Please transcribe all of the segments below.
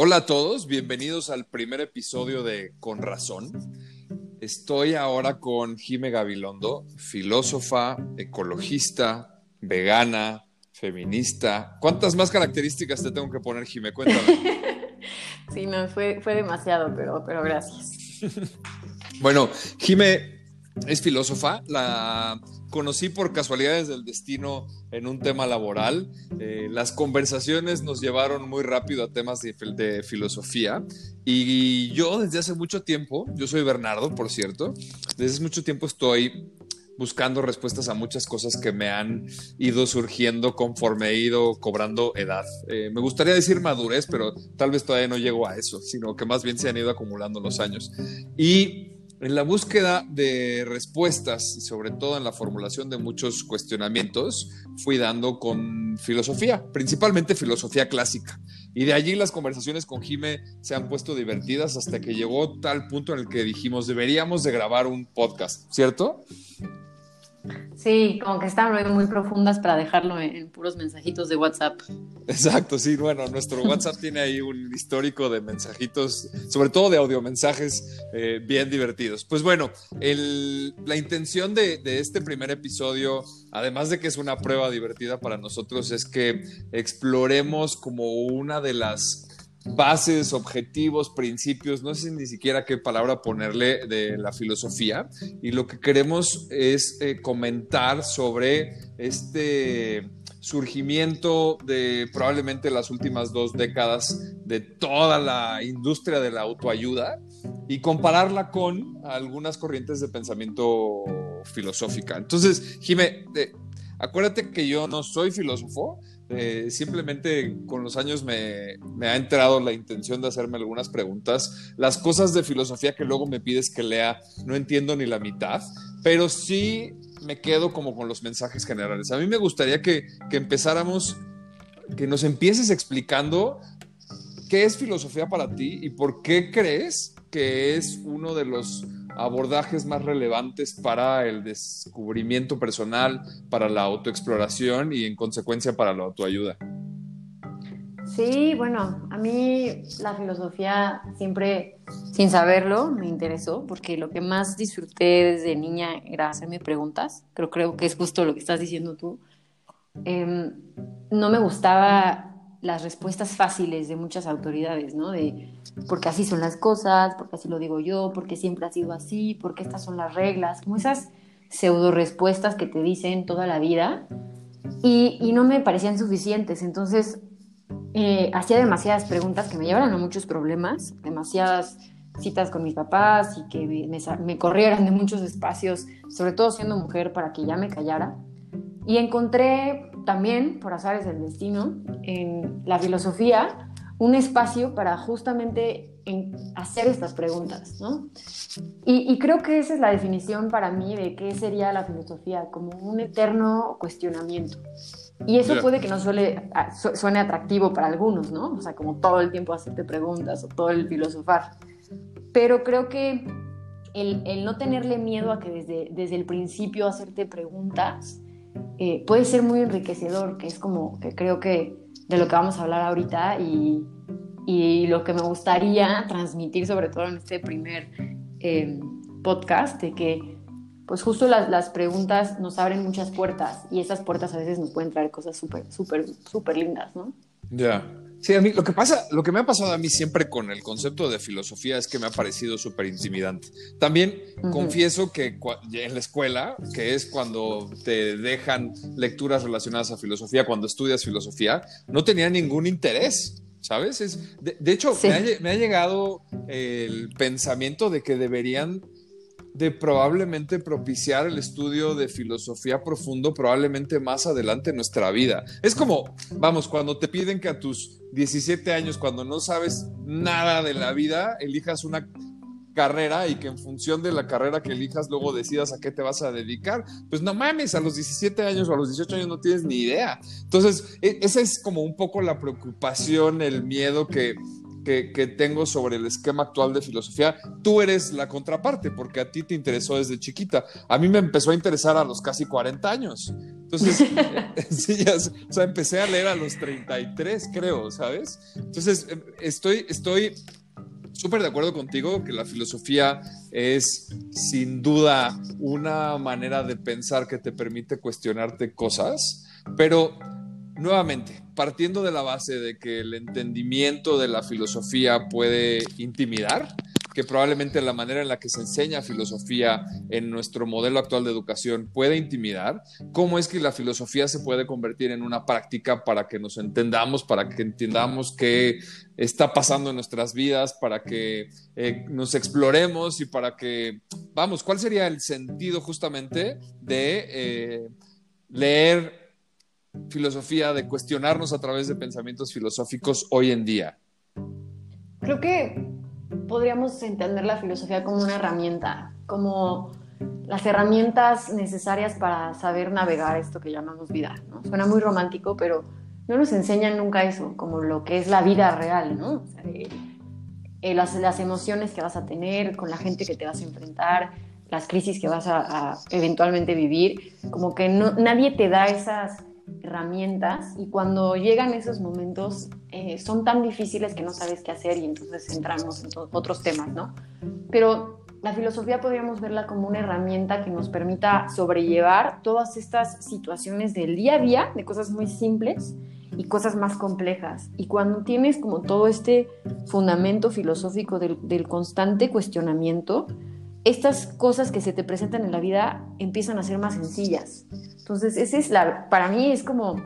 Hola a todos, bienvenidos al primer episodio de Con Razón. Estoy ahora con Jime Gabilondo, filósofa, ecologista, vegana, feminista. ¿Cuántas más características te tengo que poner, Jime? Cuéntame. sí, no, fue, fue demasiado, pero, pero gracias. bueno, Jime es filósofa, la conocí por casualidades del destino en un tema laboral. Eh, las conversaciones nos llevaron muy rápido a temas de, filosofía y yo desde hace mucho tiempo, yo soy Bernardo, por cierto, desde hace mucho tiempo estoy buscando respuestas a muchas cosas que me han ido surgiendo conforme he ido cobrando edad. Eh, me gustaría decir madurez, pero tal vez todavía no llego a eso, sino que más bien se han ido acumulando los años. Y en la búsqueda de respuestas y sobre todo en la formulación de muchos cuestionamientos, fui dando con filosofía, principalmente filosofía clásica. Y de allí las conversaciones con Jime se han puesto divertidas hasta que llegó tal punto en el que dijimos, deberíamos de grabar un podcast, ¿cierto? Sí, como que están muy profundas para dejarlo en, puros mensajitos de WhatsApp. Exacto, sí, bueno, nuestro WhatsApp tiene ahí un histórico de mensajitos, sobre todo de audiomensajes eh, bien divertidos. Pues bueno, la intención de, de este primer episodio, además de que es una prueba divertida para nosotros, es que exploremos como una de las bases, objetivos, principios, no sé ni siquiera qué palabra ponerle de la filosofía. Y lo que queremos es eh, comentar sobre este surgimiento de probablemente las últimas dos décadas de toda la industria de la autoayuda y compararla con algunas corrientes de pensamiento filosófica. Entonces, Jime, eh, acuérdate que yo no soy filósofo, eh, simplemente con los años me, ha enterado la intención de hacerme algunas preguntas. Las cosas de filosofía que luego me pides que lea, no entiendo ni la mitad, pero sí me quedo como con los mensajes generales. A mí me gustaría que, que empezáramos, que nos empieces explicando qué es filosofía para ti y por qué crees que es uno de los abordajes más relevantes para el descubrimiento personal, para la autoexploración y en consecuencia para la autoayuda. Sí, bueno, a mí la filosofía siempre, sin saberlo, me interesó, porque lo que más disfruté desde niña era hacerme preguntas, pero creo que es justo lo que estás diciendo tú. Em, no me gustaba las respuestas fáciles de muchas autoridades, ¿no? De porque así son las cosas, porque así lo digo yo, porque siempre ha sido así, porque estas son las reglas, como esas pseudo respuestas que te dicen toda la vida y, no me parecían suficientes. Entonces eh, hacía demasiadas preguntas que me llevaron a muchos problemas, demasiadas citas con mis papás y que me, me corrieran de muchos espacios, sobre todo siendo mujer, para que ya me callara. Y encontré también, por azares del destino, en la filosofía, un espacio para justamente hacer estas preguntas, ¿no? Y, creo que esa es la definición para mí de qué sería la filosofía, como un eterno cuestionamiento. Y eso puede que no suele, suene atractivo para algunos, ¿no? O sea, como todo el tiempo hacerte preguntas o todo el filosofar. Pero creo que el, el no tenerle miedo a que desde, desde el principio hacerte preguntas eh, puede ser muy enriquecedor, que es como que creo que de lo que vamos a hablar ahorita y, y lo que me gustaría transmitir, sobre todo en este primer eh, podcast, de que pues justo las, las, preguntas nos abren muchas puertas y esas puertas a veces nos pueden traer cosas súper, súper, súper lindas, ¿no? Ya. Sí, a mí lo que pasa, lo que me ha pasado a mí siempre con el concepto de filosofía es que me ha parecido súper intimidante. También confieso que en la escuela, que es cuando te dejan lecturas relacionadas a filosofía, cuando estudias filosofía, no tenía ningún interés. ¿Sabes? Es, de, hecho, me ha llegado el pensamiento de que deberían de probablemente propiciar el estudio de filosofía profundo probablemente más adelante en nuestra vida. Es como, vamos, cuando te piden que a tus 17 años, cuando no sabes nada de la vida, elijas una carrera y que en función de la carrera que elijas luego decidas a qué te vas a dedicar. Pues no mames, a los 17 años o a los 18 años no tienes ni idea. Entonces, e, esa es como un poco la preocupación, el miedo que que, tengo sobre el esquema actual de filosofía, tú eres la contraparte, porque a ti te interesó desde chiquita. A mí me empezó a interesar a los casi 40 años. Entonces, sí, o sea, empecé a leer a los 33, creo, ¿sabes? Entonces, em, estoy, estoy súper de acuerdo contigo que la filosofía es sin duda una manera de pensar que te permite cuestionarte cosas, pero nuevamente, partiendo de la base de que el entendimiento de la filosofía puede intimidar, que probablemente la manera en la que se enseña filosofía en nuestro modelo actual de educación puede intimidar, cómo es que la filosofía se puede convertir en una práctica para que nos entendamos, para que entendamos qué está pasando en nuestras vidas, para que eh, nos exploremos y para que, vamos, ¿cuál sería el sentido justamente de eh, leer filosofía, de cuestionarnos a través de pensamientos filosóficos hoy en día? Creo que podríamos entender la filosofía como una herramienta, como las herramientas necesarias para saber navegar esto que llamamos vida. ¿no? Suena muy romántico, pero no nos enseñan nunca eso, como lo que es la vida real, ¿no? Eh, las, las, emociones que vas a tener, con la gente que te vas a enfrentar, las crisis que vas a, a eventualmente vivir, como que no, nadie te da esas herramientas y cuando llegan esos momentos eh, son tan difíciles que no sabes qué hacer y entonces entramos en otros temas, ¿no? Pero la filosofía podríamos verla como una herramienta que nos permita sobrellevar todas estas situaciones del día a día, de cosas muy simples y cosas más complejas. Y cuando tienes como todo este fundamento filosófico del, del constante cuestionamiento, estas cosas que se te presentan en la vida empiezan a ser más sencillas. Entonces, ese es la, para mí es como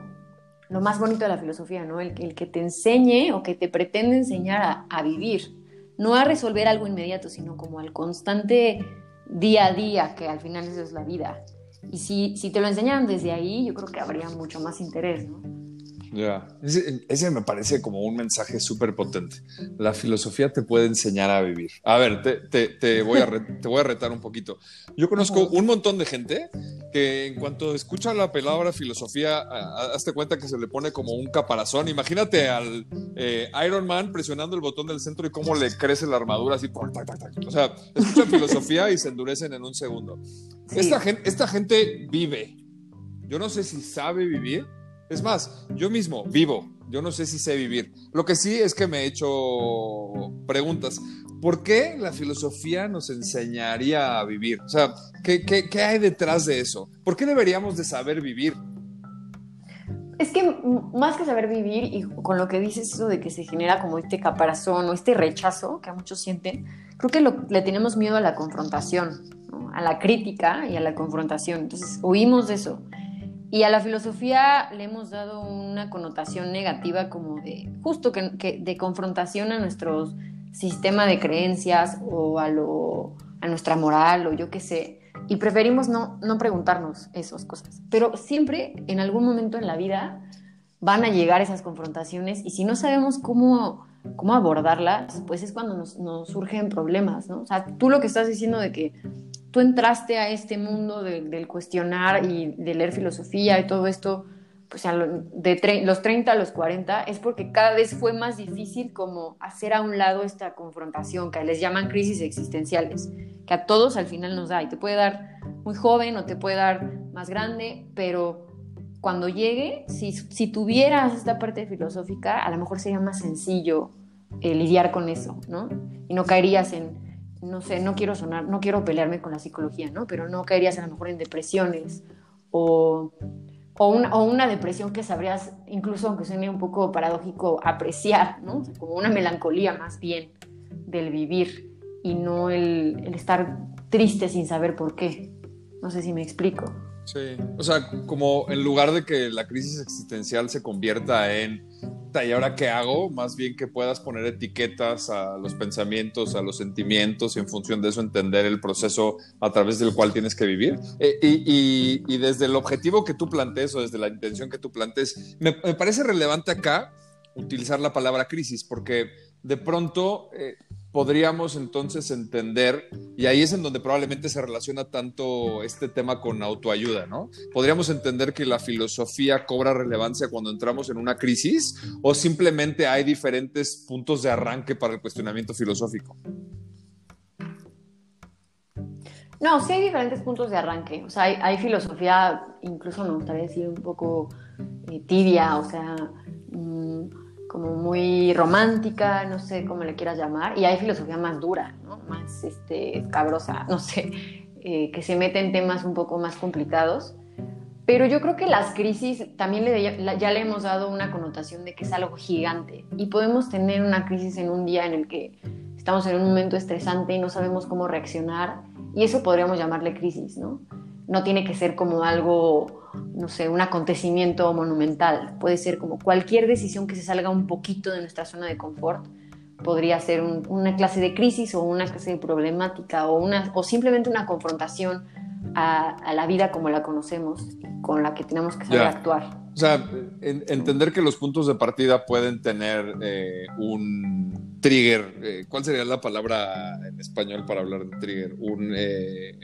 lo más bonito de la filosofía, ¿no? El, el que te enseñe o que te pretende enseñar a, vivir, no a resolver algo inmediato, sino como al constante día a día, que al final eso es la vida. Y si, si te lo enseñan desde ahí, yo creo que habría mucho más interés, ¿no? Ya, ese, me parece como un mensaje súper potente. La filosofía te puede enseñar a vivir. A ver, te, te, voy, a te voy a retar un poquito. Yo conozco un montón de gente que en cuanto escucha la palabra filosofía, hazte cuenta que se le pone como un caparazón. Imagínate al eh, Iron Man presionando el botón del centro y cómo le crece la armadura así. O sea, escuchan filosofía y se endurecen en un segundo. Esta, gente, esta gente vive. Yo no sé si sabe vivir es más, yo mismo vivo, yo no sé si sé vivir. Lo que sí es que me he hecho preguntas. ¿Por qué la filosofía nos enseñaría a vivir? O sea, ¿qué, hay detrás de eso? ¿Por qué deberíamos de saber vivir? Es que más que saber vivir, y con lo que dices eso de que se genera como este caparazón o este rechazo que a muchos sienten, creo que le tenemos miedo a la confrontación, a la crítica y a la confrontación. Entonces, huimos de eso. Y a la filosofía le hemos dado una connotación negativa como de justo que, de confrontación a nuestro sistema de creencias o a, lo, a nuestra moral o yo qué sé. Y preferimos no, no preguntarnos esas cosas. Pero siempre, en algún momento en la vida, van a llegar esas confrontaciones y si no sabemos cómo, cómo abordarlas, pues es cuando nos, nos surgen problemas, ¿no? O sea, tú lo que estás diciendo de que tú entraste a este mundo del cuestionar y de leer filosofía y todo esto, pues de los 30 a los 40, es porque cada vez fue más difícil como hacer a un lado esta confrontación, que les llaman crisis existenciales, que a todos al final nos da, y te puede dar muy joven o te puede dar más grande, pero cuando llegue, si, si tuvieras esta parte filosófica, a lo mejor sería más sencillo eh, lidiar con eso, ¿no? Y no caerías en no sé, no quiero sonar, no quiero pelearme con la psicología, ¿no? Pero no caerías a lo mejor en depresiones o, o, una, depresión que sabrías, incluso aunque suene un poco paradójico, apreciar, ¿no? como una melancolía más bien del vivir y no el, el estar triste sin saber por qué. No sé si me explico. Sí, o sea, como en lugar de que la crisis existencial se convierta en ¿y ahora qué hago? Más bien que puedas poner etiquetas a los pensamientos, a los sentimientos y en función de eso entender el proceso a través del cual tienes que vivir. Eh, y, desde el objetivo que tú plantees o desde la intención que tú plantees, me, parece relevante acá utilizar la palabra crisis porque de pronto... Eh, podríamos entonces entender, y ahí es en donde probablemente se relaciona tanto este tema con autoayuda, ¿no? Podríamos entender que la filosofía cobra relevancia cuando entramos en una crisis o simplemente hay diferentes puntos de arranque para el cuestionamiento filosófico. No, sí hay diferentes puntos de arranque. O sea, hay, filosofía, incluso me gustaría decir un poco eh, tibia, o sea, mm, como muy romántica, no sé cómo le quieras llamar. Y hay filosofía más dura, ¿no? Más este, cabrosa, no sé, eh, que se mete en temas un poco más complicados. Pero yo creo que las crisis también le, ya le hemos dado una connotación de que es algo gigante. Y podemos tener una crisis en un día en el que estamos en un momento estresante y no sabemos cómo reaccionar y eso podríamos llamarle crisis, ¿no? No tiene que ser como algo, no sé, un acontecimiento monumental. Puede ser como cualquier decisión que se salga un poquito de nuestra zona de confort. Podría ser una clase de crisis o una clase de problemática o, una, o simplemente una confrontación a, la vida como la conocemos, con la que tenemos que saber actuar. O sea, entender que los puntos de partida pueden tener eh, un trigger. Eh, ¿Cuál sería la palabra en español para hablar de trigger? Un, eh,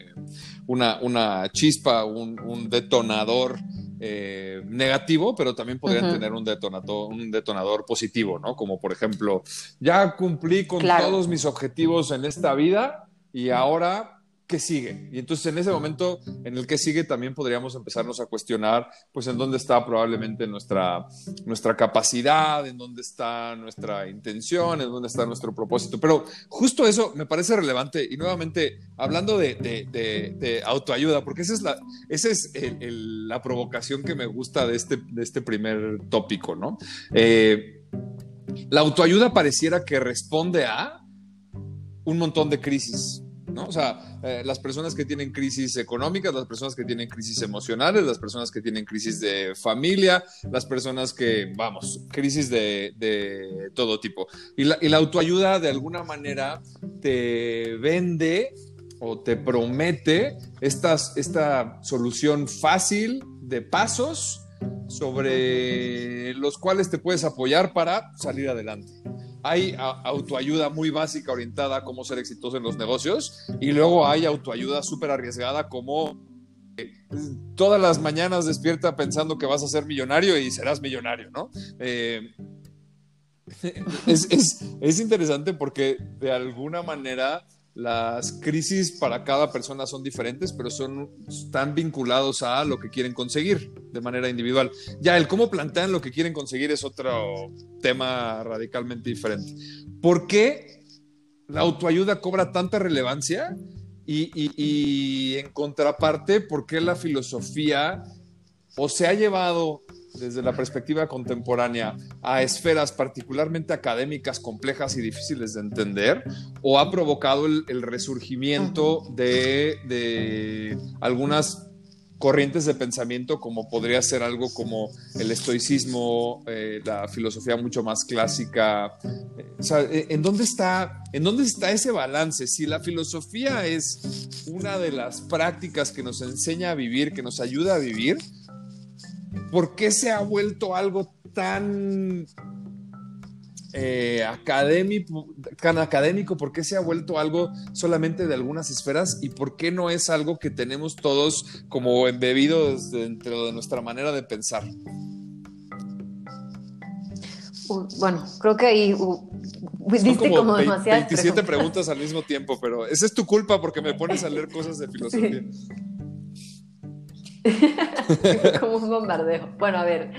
una, una, chispa, un, detonador negativo, pero también podrían tener un detonador, un detonador positivo, ¿no? Como por ejemplo, ya cumplí con todos mis objetivos en esta vida y ahora ¿qué sigue? Y entonces en ese momento en el que sigue también podríamos empezarnos a cuestionar, pues en dónde está probablemente nuestra, nuestra capacidad, en dónde está nuestra intención, en dónde está nuestro propósito. Pero justo eso me parece relevante y nuevamente hablando de, autoayuda, porque esa es la, esa es la provocación que me gusta de este, de este primer tópico, ¿no? Eh, la autoayuda pareciera que responde a un montón de crisis o sea, eh, las personas que tienen crisis económicas, las personas que tienen crisis emocionales, las personas que tienen crisis de familia, las personas que, vamos, crisis de, todo tipo. Y la, y la autoayuda de alguna manera te vende o te promete estas, esta solución fácil de pasos sobre los cuales te puedes apoyar para salir adelante hay autoayuda muy básica orientada a cómo ser exitoso en los negocios y luego hay autoayuda súper arriesgada como eh, todas las mañanas despierta pensando que vas a ser millonario y serás millonario, ¿no? Eh, es, interesante porque de alguna manera las crisis para cada persona son diferentes, pero son están vinculados a lo que quieren conseguir de manera individual. Ya el cómo plantean lo que quieren conseguir es otro tema radicalmente diferente. ¿Por qué la autoayuda cobra tanta relevancia? Y, y en contraparte, ¿por qué la filosofía o se ha llevado desde la perspectiva contemporánea a esferas particularmente académicas complejas y difíciles de entender o ha provocado el, resurgimiento de, algunas corrientes de pensamiento como podría ser algo como el estoicismo, eh, la filosofía mucho más clásica. Eh, o sea, ¿en dónde, está, ¿en dónde está ese balance? Si la filosofía es una de las prácticas que nos enseña a vivir, que nos ayuda a vivir, ¿por qué se ha vuelto algo tan eh, académico, tan académico? ¿Por qué se ha vuelto algo solamente de algunas esferas? ¿Y por qué no es algo que tenemos todos como embebidos dentro de nuestra manera de pensar? bueno, creo que ahí diste como, 27 preguntas. al mismo tiempo, pero esa es tu culpa porque me pones a leer cosas de filosofía. como un bombardeo. Bueno, a ver.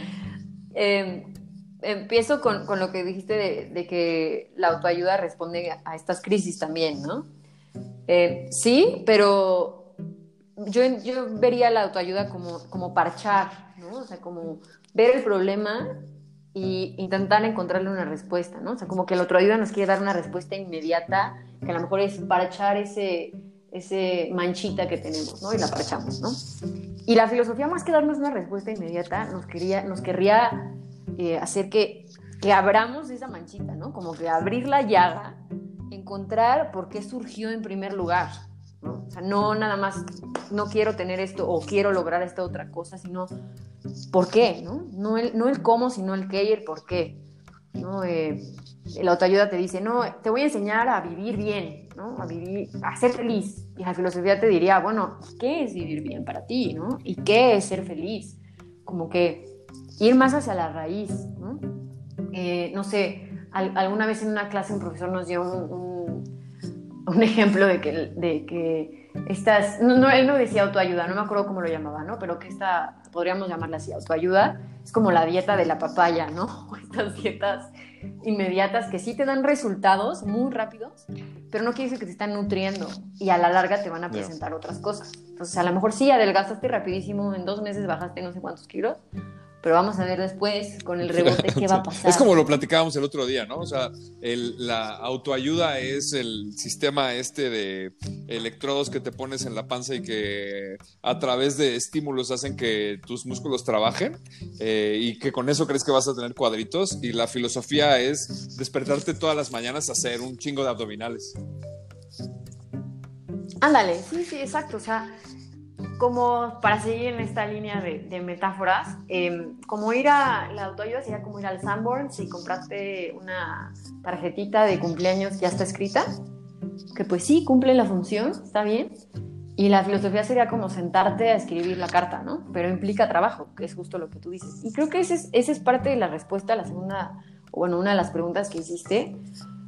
Em, empiezo con, lo que dijiste de, que la autoayuda responde a estas crisis también, ¿no? Em, sí, pero yo, yo vería la autoayuda como, como parchar, ¿no? O sea, como ver el problema y intentar encontrarle una respuesta, ¿no? O sea, como que la autoayuda nos quiere dar una respuesta inmediata, que a lo mejor es parchar ese, ese manchita que tenemos, ¿no? Y la parchamos, ¿no? Y la filosofía, más que darnos una respuesta inmediata, nos, quería, nos querría eh, hacer que, que abramos esa manchita, ¿no? Como que abrir la llaga, encontrar por qué surgió en primer lugar, ¿no? O sea, no nada más, no quiero tener esto o quiero lograr esta otra cosa, sino por qué, ¿no? No el, no el cómo, sino el qué y el por qué, ¿no? Eh, la autoayuda te dice, no, te voy a enseñar a vivir bien, ¿no? A vivir, a ser feliz. Y la filosofía te diría, bueno, ¿qué es vivir bien para ti, ¿no? ¿Y qué es ser feliz? Como que ir más hacia la raíz, ¿no? Eh, no sé, alguna vez en una clase un profesor nos dio un, ejemplo de que, de que estas, no, él no decía autoayuda, no me acuerdo cómo lo llamaba, ¿no? Pero que esta, podríamos llamarla así, autoayuda, es como la dieta de la papaya, ¿no? Estas dietas inmediatas que sí te dan resultados muy rápidos, pero no quiere decir que te están nutriendo y a la larga te van a presentar otras cosas. Entonces, a lo mejor sí adelgazaste rapidísimo, en dos meses bajaste no sé cuántos kilos, pero vamos a ver después con el rebote qué va a pasar. Es como lo platicábamos el otro día, ¿no? O sea, la autoayuda es el sistema este de electrodos que te pones en la panza y que a través de estímulos hacen que tus músculos trabajen eh, y que con eso crees que vas a tener cuadritos. Y la filosofía es despertarte todas las mañanas a hacer un chingo de abdominales. Ándale, sí, sí, exacto. O sea, como para seguir en esta línea de, metáforas, em, como ir a la autoayuda sería como ir al Sanborn si compraste una tarjetita de cumpleaños ya está escrita, que pues sí, cumple la función, está bien. Y la filosofía sería como sentarte a escribir la carta, ¿no? Pero implica trabajo, que es justo lo que tú dices. Y creo que esa es, es parte de la respuesta a la segunda, bueno, una de las preguntas que hiciste,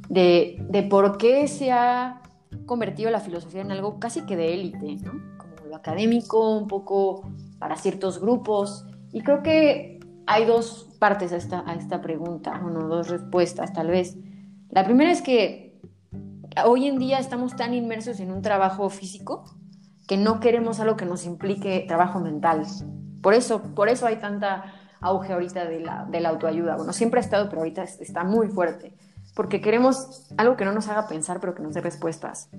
de, de por qué se ha convertido la filosofía en algo casi que de élite, ¿no? Académico, un poco para ciertos grupos. Y creo que hay dos partes a esta, a esta pregunta, bueno, dos respuestas tal vez. La primera es que hoy en día estamos tan inmersos en un trabajo físico que no queremos algo que nos implique trabajo mental. Por eso, por eso hay tanta auge ahorita de la, de la autoayuda. Bueno, siempre ha estado, pero ahorita está muy fuerte. Porque queremos algo que no nos haga pensar, pero que nos dé respuestas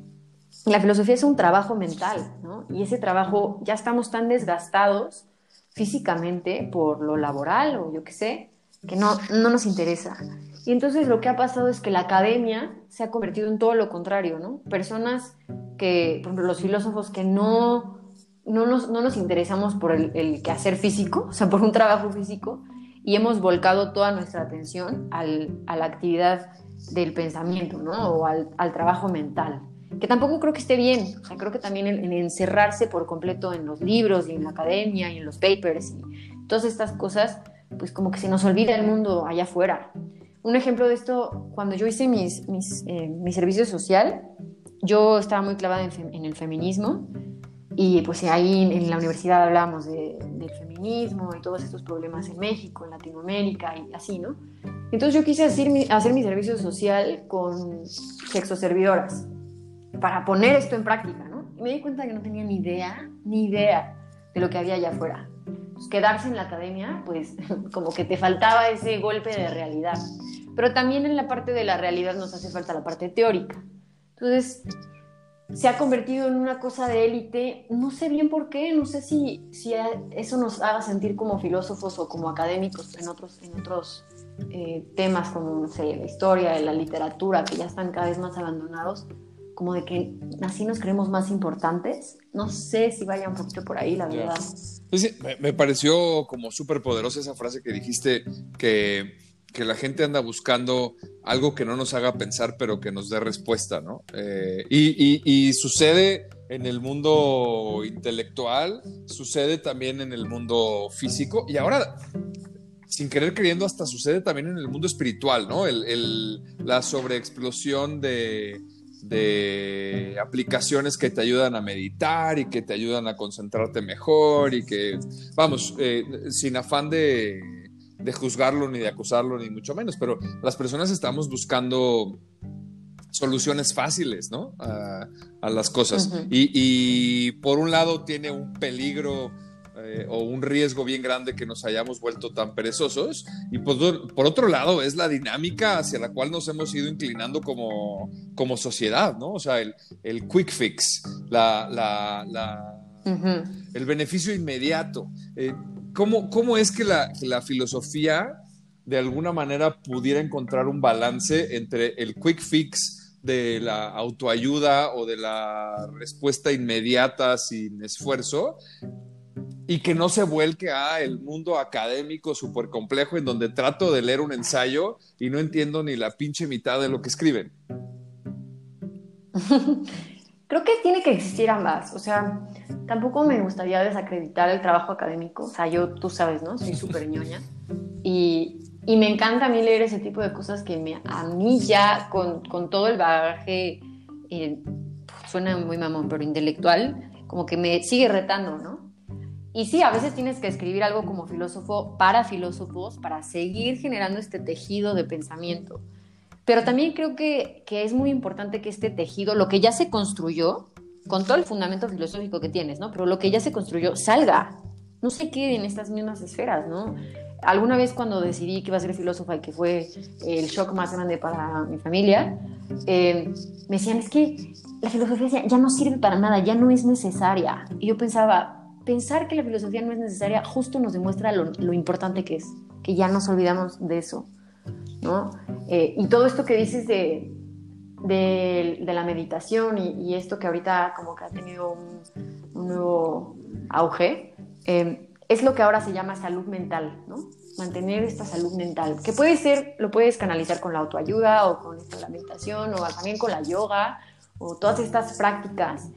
la filosofía es un trabajo mental, ¿no? Y ese trabajo ya estamos tan desgastados físicamente por lo laboral o yo qué sé, que no, no nos interesa. Y entonces lo que ha pasado es que la academia se ha convertido en todo lo contrario, ¿no? Personas que, por ejemplo, los filósofos que no, no, nos, no nos interesamos por el, el, quehacer físico, o sea, por un trabajo físico, y hemos volcado toda nuestra atención al, a la actividad del pensamiento, ¿no? O al, al trabajo mental que tampoco creo que esté bien. O sea, creo que también en, encerrarse por completo en los libros y en la academia y en los papers y todas estas cosas, pues como que se nos olvida el mundo allá afuera. Un ejemplo de esto, cuando yo hice mis, mis, eh, mi servicio social, yo estaba muy clavada en, el feminismo y pues ahí en la universidad hablábamos de, del feminismo y todos estos problemas en México, en Latinoamérica y así, ¿no? Entonces yo quise hacer mi, hacer mi servicio social con sexoservidoras para poner esto en práctica, ¿no? Y me di cuenta que no tenía ni idea, ni idea de lo que había allá afuera. Pues quedarse en la academia, pues como que te faltaba ese golpe de realidad. Pero también en la parte de la realidad nos hace falta la parte teórica. Entonces, se ha convertido en una cosa de élite, no sé bien por qué, no sé si, si eso nos haga sentir como filósofos o como académicos en otros, en otros eh, temas como, no sé, la historia, la literatura, que ya están cada vez más abandonados, como de que así nos creemos más importantes. No sé si vaya un poquito por ahí, la verdad. Pues me, pareció como súper poderosa esa frase que dijiste, que, que, la gente anda buscando algo que no nos haga pensar, pero que nos dé respuesta, ¿no? Eh, y, y, sucede en el mundo intelectual, sucede también en el mundo físico, y ahora sin querer queriendo, hasta sucede también en el mundo espiritual, ¿no? El, el, la sobreexplosión de, de aplicaciones que te ayudan a meditar y que te ayudan a concentrarte mejor y que, vamos, eh, sin afán de, juzgarlo ni de acusarlo ni mucho menos, pero las personas estamos buscando soluciones fáciles, ¿no? A, las cosas. y, por un lado tiene un peligro eh, o un riesgo bien grande que nos hayamos vuelto tan perezosos. Y por, por, otro lado, es la dinámica hacia la cual nos hemos ido inclinando como, como sociedad, ¿no? O sea, el, el quick fix, la, la, el beneficio inmediato. Eh, ¿cómo, ¿cómo, es que la, que la filosofía de alguna manera pudiera encontrar un balance entre el quick fix de la autoayuda o de la respuesta inmediata sin esfuerzo y que no se vuelque a el mundo académico súper complejo en donde trato de leer un ensayo y no entiendo ni la pinche mitad de lo que escriben. Creo que tiene que existir ambas, o sea, tampoco me gustaría desacreditar el trabajo académico, o sea, yo, tú sabes, ¿no? Soy súper ñoña y, y, me encanta a mí leer ese tipo de cosas que me, a mí ya con, con todo el bagaje eh, suena muy mamón, pero intelectual, como que me sigue retando, ¿no? Y sí, a veces tienes que escribir algo como filósofo para filósofos, para seguir generando este tejido de pensamiento. Pero también creo que, que es muy importante que este tejido, lo que ya se construyó, con todo el fundamento filosófico que tienes, ¿no? Pero lo que ya se construyó salga, no se quede en estas mismas esferas, ¿no? Alguna vez cuando decidí que iba a ser filósofa y que fue el shock más grande para mi familia, eh, me decían, es que la filosofía ya no sirve para nada, ya no es necesaria. Y yo pensaba, pensar que la filosofía no es necesaria justo nos demuestra lo, importante que es, que ya nos olvidamos de eso, ¿no? Eh, y todo esto que dices de, de, la meditación y, esto que ahorita como que ha tenido un, un nuevo auge, eh, es lo que ahora se llama salud mental, ¿no? Mantener esta salud mental, que puede ser, lo puedes canalizar con la autoayuda o con la meditación o también con la yoga o todas estas prácticas,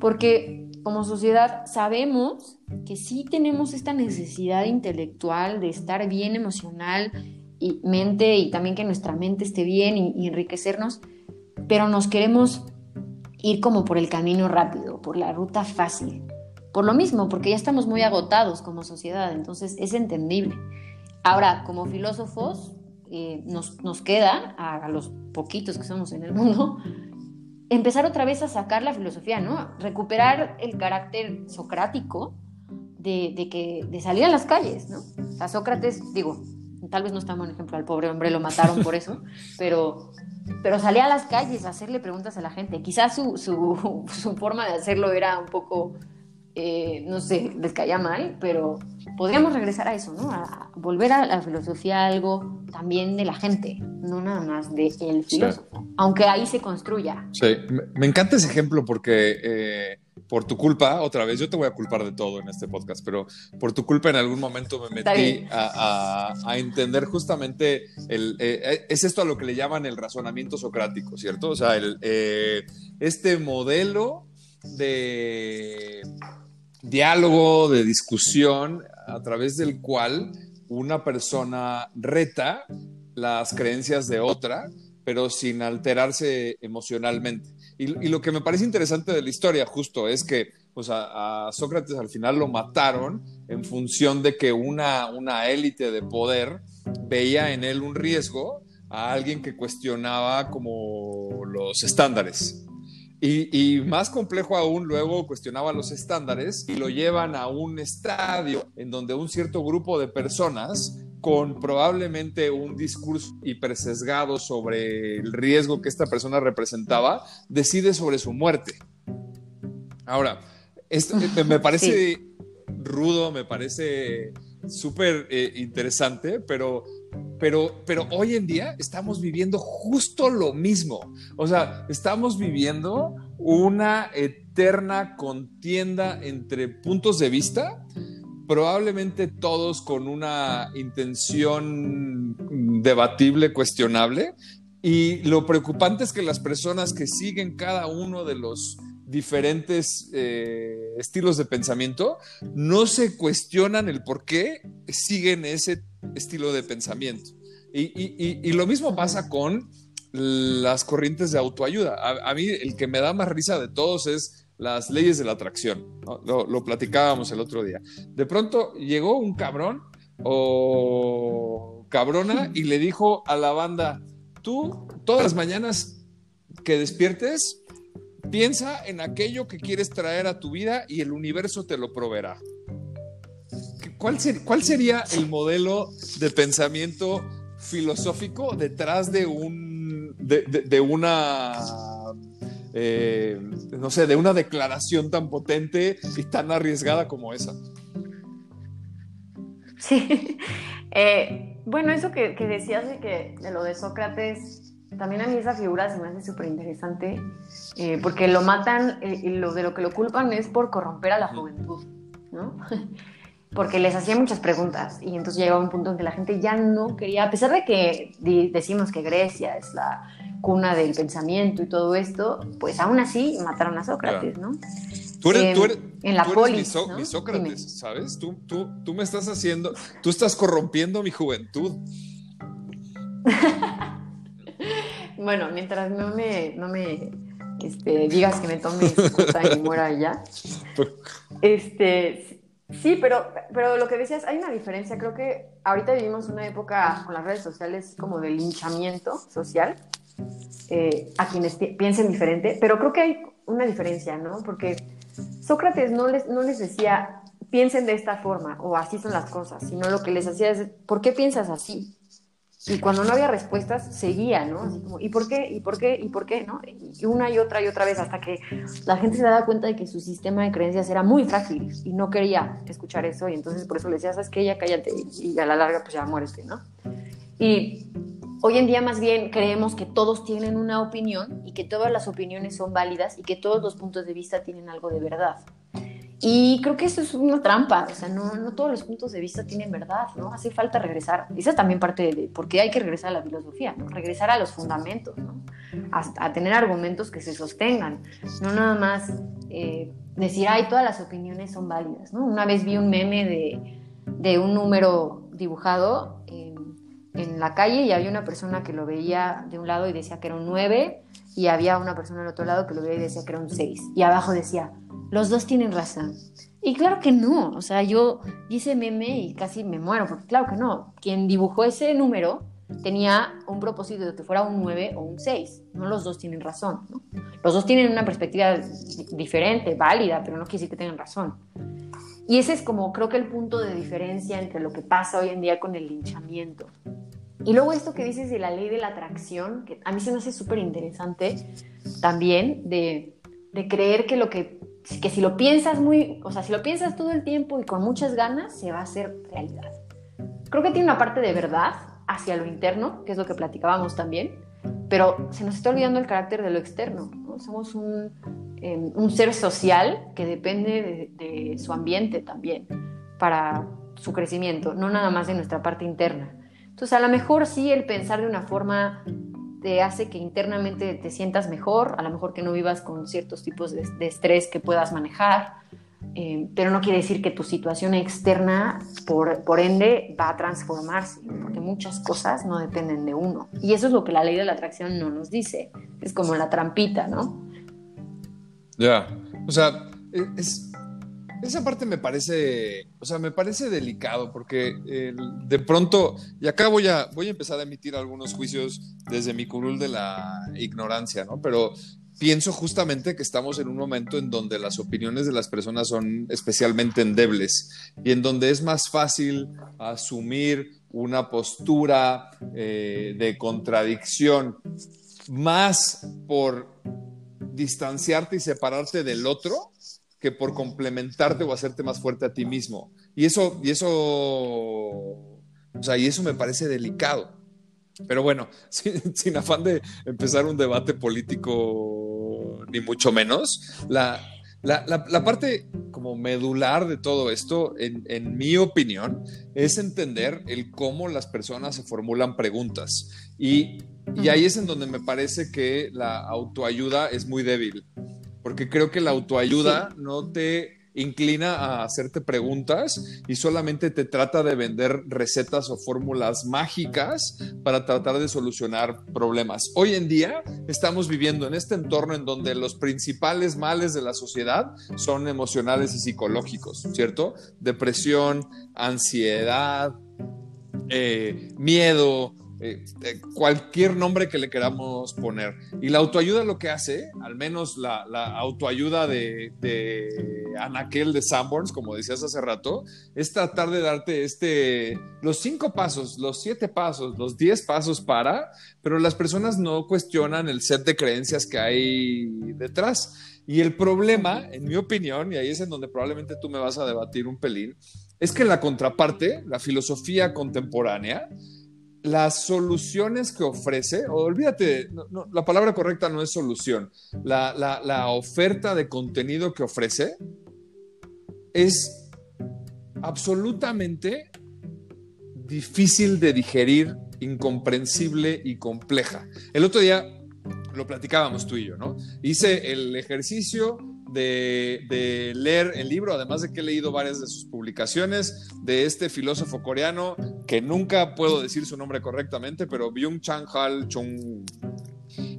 porque como sociedad sabemos que sí tenemos esta necesidad intelectual de estar bien emocional y mente y también que nuestra mente esté bien y, y enriquecernos, pero nos queremos ir como por el camino rápido, por la ruta fácil. Por lo mismo, porque ya estamos muy agotados como sociedad, entonces es entendible. Ahora, como filósofos, eh, nos, nos, queda, a, a, los poquitos que somos en el mundo, empezar otra vez a sacar la filosofía, ¿no? Recuperar el carácter socrático de, de, que, de salir a las calles, ¿no? O sea, Sócrates, digo, tal vez no está buen ejemplo, al pobre hombre lo mataron por eso, pero, pero salía a las calles a hacerle preguntas a la gente. Quizás su, su, su forma de hacerlo era un poco eh, no sé, les caía mal, pero podríamos regresar a eso, ¿no? A volver a la filosofía algo también de la gente, no nada más de el filósofo, sí. aunque ahí se construya. Sí, me encanta ese ejemplo porque eh, por tu culpa, otra vez, yo te voy a culpar de todo en este podcast, pero por tu culpa en algún momento me metí a, a, a, entender justamente, el, eh, es esto a lo que le llaman el razonamiento socrático, ¿cierto? O sea, el, este modelo de diálogo, de discusión, a través del cual una persona reta las creencias de otra, pero sin alterarse emocionalmente. Y, lo que me parece interesante de la historia justo es que pues a, a, Sócrates al final lo mataron en función de que una, una élite de poder veía en él un riesgo a alguien que cuestionaba como los estándares. Y, y, más complejo aún, luego cuestionaba los estándares y lo llevan a un estadio en donde un cierto grupo de personas con probablemente un discurso hipersesgado sobre el riesgo que esta persona representaba, decide sobre su muerte. Ahora, esto me parece sí. rudo, me parece súper eh, interesante, pero pero, pero hoy en día estamos viviendo justo lo mismo. O sea, estamos viviendo una eterna contienda entre puntos de vista, probablemente todos con una intención debatible, cuestionable. Y lo preocupante es que las personas que siguen cada uno de los diferentes eh, estilos de pensamiento no se cuestionan el por qué siguen ese estilo de pensamiento. Y, lo mismo pasa con las corrientes de autoayuda. A, mí el que me da más risa de todos es las leyes de la atracción. lo, platicábamos el otro día. De pronto llegó un cabrón o cabrona y le dijo a la banda, tú todas las mañanas que despiertes, piensa en aquello que quieres traer a tu vida y el universo te lo proveerá. ¿Cuál, ser, ¿Cuál, sería el modelo de pensamiento filosófico detrás de un de, de, de una eh, no sé, de una declaración tan potente y tan arriesgada como esa? Sí, eh, bueno, eso que, que, decías de que de lo de Sócrates, también a mí esa figura se me hace súper interesante, eh, porque lo matan y lo de lo que lo culpan es por corromper a la juventud, ¿no? porque les hacía muchas preguntas y entonces llegaba un punto en que la gente ya no quería, a pesar de que decimos que Grecia es la cuna del pensamiento y todo esto, pues aún así mataron a Sócrates, ¿no? Tú eres, eh, tú eres, en la tú polis, mi, so, ¿no? mi, Sócrates, Dime. ¿sabes? Tú, tú, tú me estás haciendo, tú estás corrompiendo mi juventud. bueno, mientras no me, no me este, digas que me tome y muera ya. Este, sí, pero, pero lo que decías, hay una diferencia. Creo que ahorita vivimos una época con las redes sociales como de linchamiento social eh, a quienes piensen diferente, pero creo que hay una diferencia, ¿no? Porque Sócrates no les, no les decía, piensen de esta forma o así son las cosas, sino lo que les hacía es, ¿por qué piensas así? Y cuando no había respuestas, seguía, ¿no? Así como, ¿y por qué? ¿Y por qué? ¿Y por qué? ¿no? Y una y otra y otra vez hasta que la gente se daba cuenta de que su sistema de creencias era muy frágil y no quería escuchar eso y entonces por eso le decía, ¿sabes qué? Ya cállate y a la larga pues ya muérete, ¿no? Y hoy en día más bien creemos que todos tienen una opinión y que todas las opiniones son válidas y que todos los puntos de vista tienen algo de verdad. Y creo que eso es una trampa, o sea, no, no todos los puntos de vista tienen verdad, ¿no? Hace falta regresar. Esa es también parte de, por qué hay que regresar a la filosofía, ¿no? Regresar a los fundamentos, ¿no? A, tener argumentos que se sostengan, no nada más eh, decir, ay, todas las opiniones son válidas, ¿no? Una vez vi un meme de, de un número dibujado en la calle y había una persona que lo veía de un lado y decía que era un 9 y había una persona del otro lado que lo veía y decía que era un 6 y abajo decía los dos tienen razón. Y claro que no, o sea, yo hice meme y casi me muero, porque claro que no. Quien dibujó ese número tenía un propósito de que fuera un 9 o un 6. No los dos tienen razón. Los dos tienen una perspectiva diferente, válida, pero no quiere decir que tengan razón. Y ese es como creo que el punto de diferencia entre lo que pasa hoy en día con el linchamiento. Y luego esto que dices de la ley de la atracción, que a mí se me hace súper interesante también, de creer que lo que que si lo piensas muy, o sea, si lo piensas todo el tiempo y con muchas ganas, se va a hacer realidad. Creo que tiene una parte de verdad hacia lo interno, que es lo que platicábamos también, pero se nos está olvidando el carácter de lo externo. Somos un, em, un, ser social que depende de, de su ambiente también para su crecimiento, no nada más de nuestra parte interna. Entonces, a lo mejor sí el pensar de una forma te hace que internamente te sientas mejor, a lo mejor que no vivas con ciertos tipos de, estrés que puedas manejar, eh, pero no quiere decir que tu situación externa, por, por ende, va a transformarse, porque muchas cosas no dependen de uno. Y eso es lo que la ley de la atracción no nos dice, es como la trampita, ¿no? Ya, o sea, e, es, esa parte me parece, o sea, me parece delicado porque de pronto, y acá voy a, voy a empezar a emitir algunos juicios desde mi curul de la ignorancia, ¿no? Pero pienso justamente que estamos en un momento en donde las opiniones de las personas son especialmente endebles y en donde es más fácil asumir una postura eh, de contradicción más por distanciarte y separarte del otro que por complementarte o hacerte más fuerte a ti mismo. Y eso, y eso, o sea, y eso me parece delicado. Pero bueno, sin, afán de empezar un debate político, ni mucho menos, la, la, parte como medular de todo esto, en, en, mi opinión, es entender el cómo las personas se formulan preguntas. Y, y ahí es en donde me parece que la autoayuda es muy débil porque creo que la autoayuda no te inclina a hacerte preguntas y solamente te trata de vender recetas o fórmulas mágicas para tratar de solucionar problemas. Hoy en día estamos viviendo en este entorno en donde los principales males de la sociedad son emocionales y psicológicos, ¿cierto? Depresión, ansiedad, eh, miedo, eh, eh, cualquier nombre que le queramos poner. Y la autoayuda lo que hace, al menos la, autoayuda de, de, Anaquel de Sanborns, como decías hace rato, es tratar de darte este, los cinco pasos, los siete pasos, los diez pasos para, pero las personas no cuestionan el set de creencias que hay detrás. Y el problema, en mi opinión, y ahí es en donde probablemente tú me vas a debatir un pelín, es que la contraparte, la filosofía contemporánea, las soluciones que ofrece, olvídate, la palabra correcta no es solución, la, oferta de contenido que ofrece es absolutamente difícil de digerir, incomprensible y compleja. El otro día lo platicábamos tú y yo, ¿no? Hice el ejercicio de, leer el libro, además de que he leído varias de sus publicaciones, de este filósofo coreano, que nunca puedo decir su nombre correctamente, pero Byung Chang Hal Chung,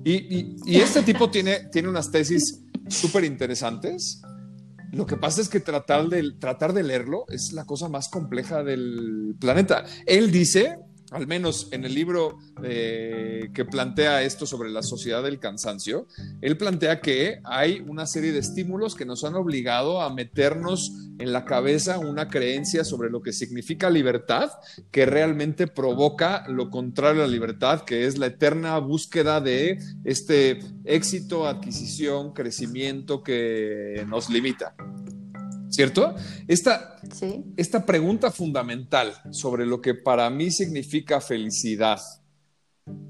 Y, y, este tipo tiene, tiene unas tesis súper interesantes. Lo que pasa es que tratar de, tratar de leerlo es la cosa más compleja del planeta. Él dice al menos en el libro eh, que plantea esto sobre la sociedad del cansancio, él plantea que hay una serie de estímulos que nos han obligado a meternos en la cabeza una creencia sobre lo que significa libertad, que realmente provoca lo contrario a la libertad, que es la eterna búsqueda de este éxito, adquisición, crecimiento que nos limita. ¿Cierto? Esta, esta pregunta fundamental sobre lo que para mí significa felicidad,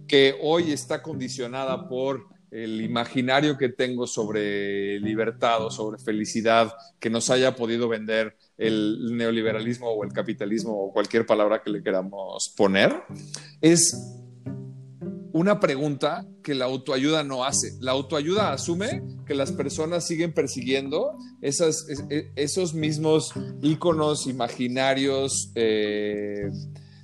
que hoy está condicionada por el imaginario que tengo sobre libertad o sobre felicidad que nos haya podido vender el neoliberalismo o el capitalismo o cualquier palabra que le queramos poner, es una pregunta que la autoayuda no hace. La autoayuda asume que las personas siguen persiguiendo e, esos mismos íconos imaginarios, eh,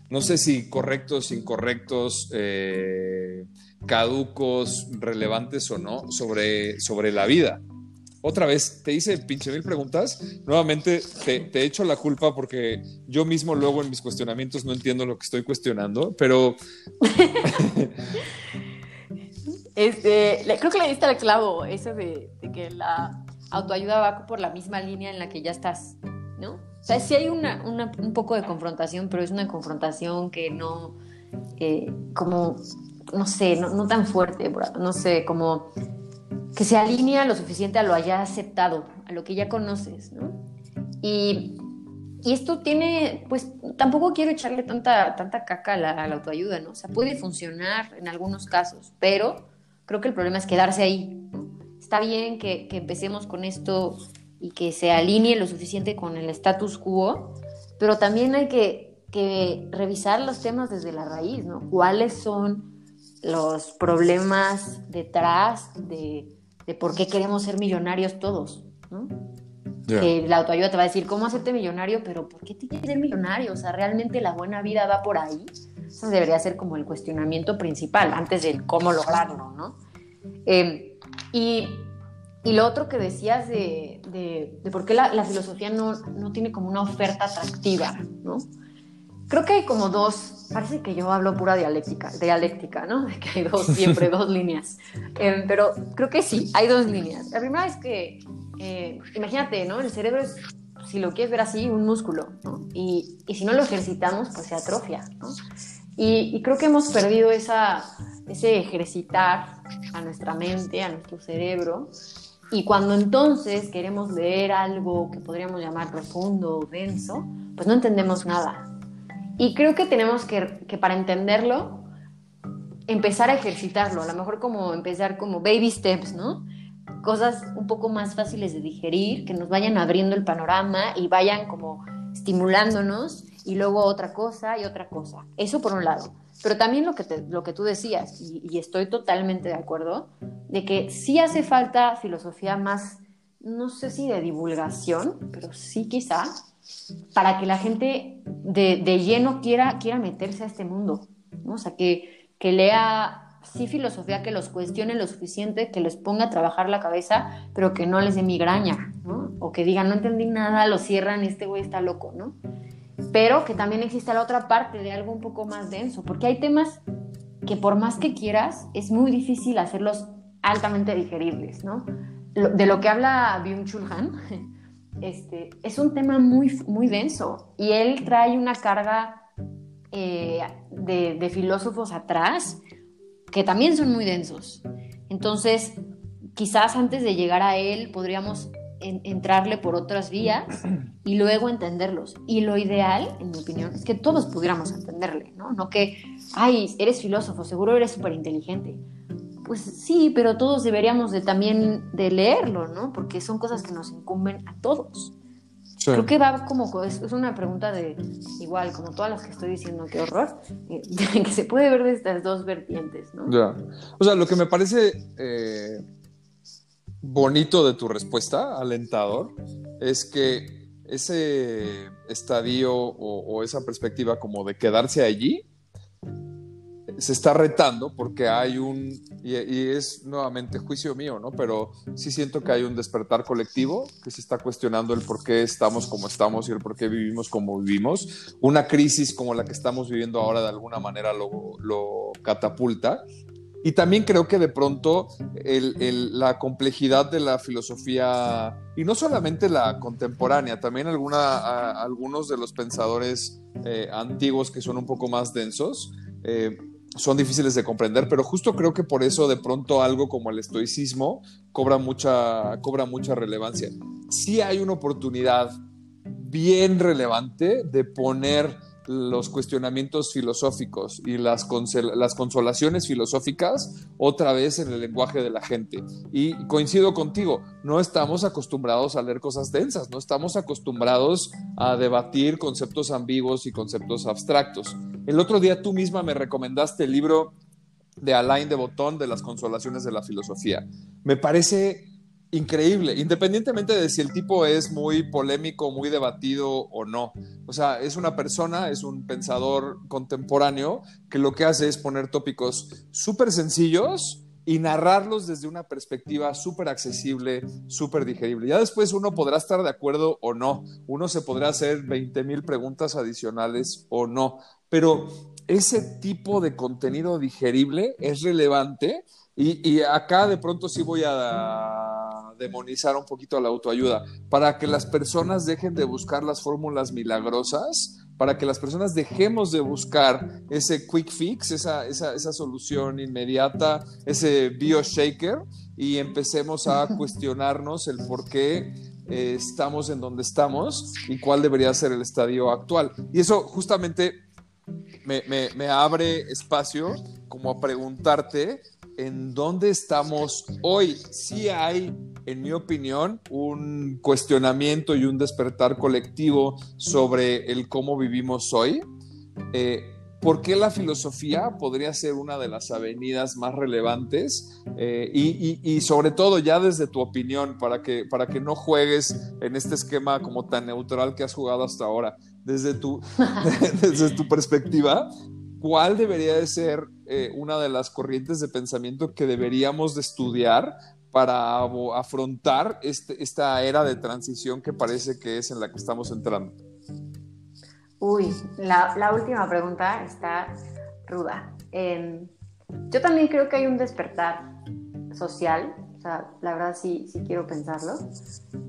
no sé si correctos, incorrectos, eh, caducos, relevantes o no, sobre, sobre la vida otra vez, te hice pinche mil preguntas. Nuevamente te, te echo la culpa porque yo mismo luego en mis cuestionamientos no entiendo lo que estoy cuestionando, pero... este, creo que le diste al clavo eso de, que la autoayuda va por la misma línea en la que ya estás, ¿no? O sea, sí hay una, un poco de confrontación, pero es una confrontación que no, eh, como, no sé, no, no tan fuerte, no sé, como que se alinea lo suficiente a lo haya aceptado, a lo que ya conoces, ¿no? Y, y esto tiene, pues tampoco quiero echarle tanta, tanta caca a la, autoayuda, ¿no? O sea, puede funcionar en algunos casos, pero creo que el problema es quedarse ahí. Está bien que, que empecemos con esto y que se alinee lo suficiente con el status quo, pero también hay que, que revisar los temas desde la raíz, ¿no? ¿Cuáles son los problemas detrás de de por qué queremos ser millonarios todos, ¿no? Que la autoayuda te va a decir, ¿cómo hacerte millonario? Pero ¿por qué te quieres ser millonario? O sea, ¿realmente la buena vida va por ahí? Eso debería ser como el cuestionamiento principal, antes del cómo lograrlo, ¿no? Em, y, y, lo otro que decías de, de, por qué la, la filosofía no, no, tiene como una oferta atractiva, ¿no? Creo que hay como dos, parece que yo hablo pura dialéctica, dialéctica, ¿no? De que hay dos, siempre dos líneas. Em, pero creo que sí, hay dos líneas. La primera es que, eh, imagínate, ¿no? El cerebro es, si lo quieres ver así, un músculo, ¿no? Y, y si no lo ejercitamos, pues se atrofia, ¿no? Y, y creo que hemos perdido esa, ese ejercitar a nuestra mente, a nuestro cerebro. Y cuando entonces queremos leer algo que podríamos llamar profundo o denso, pues no entendemos nada, y creo que tenemos que, que, para entenderlo, empezar a ejercitarlo, a lo mejor como empezar como baby steps, ¿no? Cosas un poco más fáciles de digerir, que nos vayan abriendo el panorama y vayan como estimulándonos y luego otra cosa y otra cosa. Eso por un lado. Pero también lo que, lo que tú decías, y, y estoy totalmente de acuerdo, de que sí hace falta filosofía más, no sé si de divulgación, pero sí quizá, para que la gente de, lleno quiera, quiera meterse a este mundo, ¿no? O sea, que, que lea sí filosofía que los cuestione lo suficiente, que les ponga a trabajar la cabeza, pero que no les dé migraña, ¿no? O que digan, no entendí nada, lo cierran, este güey está loco, ¿no? Pero que también exista la otra parte de algo un poco más denso, porque hay temas que por más que quieras, es muy difícil hacerlos altamente digeribles, ¿no? De lo que habla Byung-Chul Han, este, es un tema muy, muy denso y él trae una carga eh, de, filósofos atrás que también son muy densos. Entonces, quizás antes de llegar a él podríamos entrarle por otras vías y luego entenderlos. Y lo ideal, en mi opinión, es que todos pudiéramos entenderle, ¿no? No que, ay, eres filósofo, seguro eres súper inteligente pues sí, pero todos deberíamos de también de leerlo, ¿no? Porque son cosas que nos incumben a todos. Creo que va como, es, una pregunta de, igual, como todas las que estoy diciendo, qué horror, eh, que se puede ver de estas dos vertientes, ¿no? Ya. O sea, lo que me parece eh, bonito de tu respuesta, alentador, es que ese estadio o esa perspectiva como de quedarse allí, se está retando porque hay un, y, es nuevamente juicio mío, ¿no? Pero sí siento que hay un despertar colectivo que se está cuestionando el por qué estamos como estamos y el por qué vivimos como vivimos. Una crisis como la que estamos viviendo ahora de alguna manera lo, lo catapulta. Y también creo que de pronto la complejidad de la filosofía, y no solamente la contemporánea, también alguna, algunos de los pensadores eh, antiguos que son un poco más densos, eh, son difíciles de comprender, pero justo creo que por eso de pronto algo como el estoicismo cobra mucha, cobra mucha relevancia. Sí hay una oportunidad bien relevante de poner los cuestionamientos filosóficos y las, las consolaciones filosóficas otra vez en el lenguaje de la gente. Y coincido contigo, no estamos acostumbrados a leer cosas densas, no estamos acostumbrados a debatir conceptos ambiguos y conceptos abstractos. El otro día tú misma me recomendaste el libro de Alain de Botón de las consolaciones de la filosofía. Me parece increíble, independientemente de si el tipo es muy polémico, muy debatido o no. O sea, es una persona, es un pensador contemporáneo que lo que hace es poner tópicos súper sencillos y narrarlos desde una perspectiva súper accesible, súper digerible. Ya después uno podrá estar de acuerdo o no, uno se podrá hacer 20 mil preguntas adicionales o no, pero ese tipo de contenido digerible es relevante y, acá de pronto sí voy a demonizar un poquito a la autoayuda, para que las personas dejen de buscar las fórmulas milagrosas, para que las personas dejemos de buscar ese quick fix, esa, esa, solución inmediata, ese bioshaker, y empecemos a cuestionarnos el por qué eh, estamos en donde estamos y cuál debería ser el estadio actual. Y eso justamente me, me abre espacio como a preguntarte en dónde estamos hoy. Sí hay, en mi opinión, un cuestionamiento y un despertar colectivo sobre el cómo vivimos hoy. Eh, ¿Por qué la filosofía podría ser una de las avenidas más relevantes? Eh, y, sobre todo, ya desde tu opinión, para que, para que no juegues en este esquema como tan neutral que has jugado hasta ahora, desde tu, desde tu perspectiva, ¿cuál debería de ser eh, una de las corrientes de pensamiento que deberíamos de estudiar para afrontar este, esta era de transición que parece que es en la que estamos entrando? Uy, la, última pregunta está ruda. Em, yo también creo que hay un despertar social o sea, la verdad sí, sí quiero pensarlo.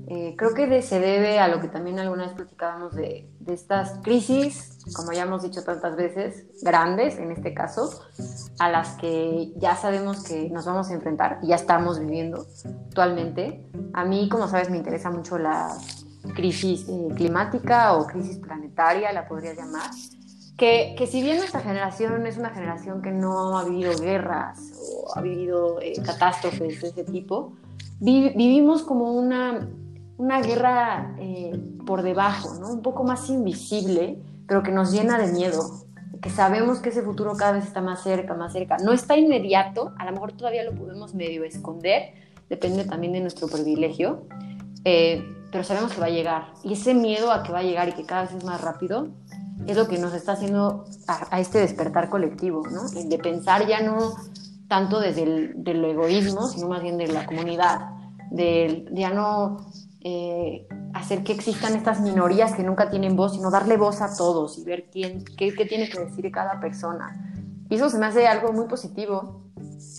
Eh, creo que se debe a lo que también alguna vez platicábamos de, de, estas crisis, como ya hemos dicho tantas veces, grandes en este caso, a las que ya sabemos que nos vamos a enfrentar y ya estamos viviendo actualmente. A mí, como sabes, me interesa mucho la crisis eh, climática o crisis planetaria, la podría llamar que, que, si bien nuestra generación es una generación que no ha vivido guerras o ha vivido eh, catástrofes de ese tipo, vivimos como una, una guerra eh, por debajo, ¿no? un poco más invisible, pero que nos llena de miedo, que sabemos que ese futuro cada vez está más cerca, más cerca. No está inmediato, a lo mejor todavía lo podemos medio esconder, depende también de nuestro privilegio, eh, pero sabemos que va a llegar. Y ese miedo a que va a llegar y que cada vez es más rápido, es lo que nos está haciendo a, este despertar colectivo, ¿no? de pensar ya no tanto desde el del egoísmo, sino más bien de la comunidad, de ya no eh, hacer que existan estas minorías que nunca tienen voz, sino darle voz a todos y ver quién, qué, qué tiene que decir cada persona. Y eso se me hace algo muy positivo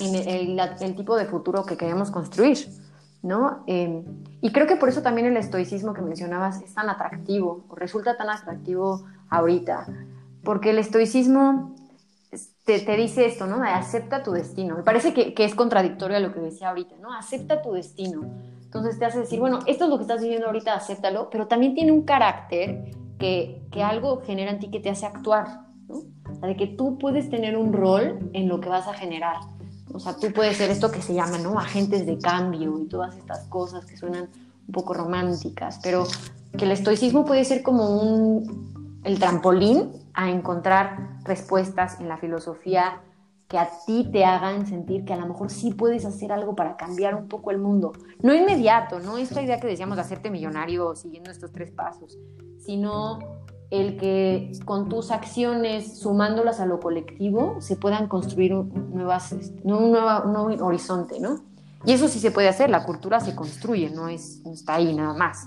en el, el, tipo de futuro que queremos construir, ¿no? Eh, y creo que por eso también el estoicismo que mencionabas es tan atractivo, o resulta tan atractivo ahorita, porque el estoicismo te, te dice esto, ¿no? acepta tu destino. Me parece que, que, es contradictorio a lo que decía ahorita, ¿no? Acepta tu destino. Entonces te hace decir, bueno, esto es lo que estás viviendo ahorita, acéptalo, pero también tiene un carácter que, que algo genera en ti que te hace actuar, ¿no? O sea, de que tú puedes tener un rol en lo que vas a generar. O sea, tú puedes ser esto que se llama, ¿no? Agentes de cambio y todas estas cosas que suenan un poco románticas, pero que el estoicismo puede ser como un, el trampolín a encontrar respuestas en la filosofía que a ti te hagan sentir que a lo mejor sí puedes hacer algo para cambiar un poco el mundo. No inmediato, no esta idea que decíamos de hacerte millonario siguiendo estos tres pasos, sino el que con tus acciones, sumándolas a lo colectivo, se puedan construir un, nuevas, un, nuevo, horizonte, ¿no? Y eso sí se puede hacer, la cultura se construye, no, es, está ahí nada más.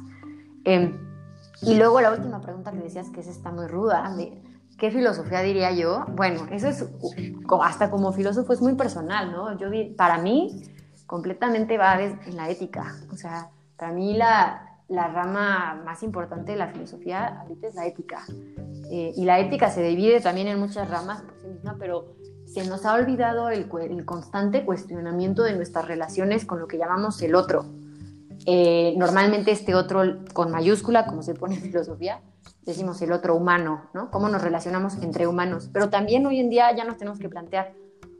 Em, y luego la última pregunta que decías, que es está muy ruda, de qué filosofía diría yo. Bueno, eso es, hasta como filósofo es muy personal, ¿no? Yo, para mí, completamente va en la ética. O sea, para mí la, la rama más importante de la filosofía ahorita es la ética. Eh, y la ética se divide también en muchas ramas por sí misma, pero se nos ha olvidado el, el constante cuestionamiento de nuestras relaciones con lo que llamamos el otro. Eh, normalmente este otro con mayúscula, como se pone en filosofía, decimos el otro humano, ¿no? Cómo nos relacionamos entre humanos. Pero también hoy en día ya nos tenemos que plantear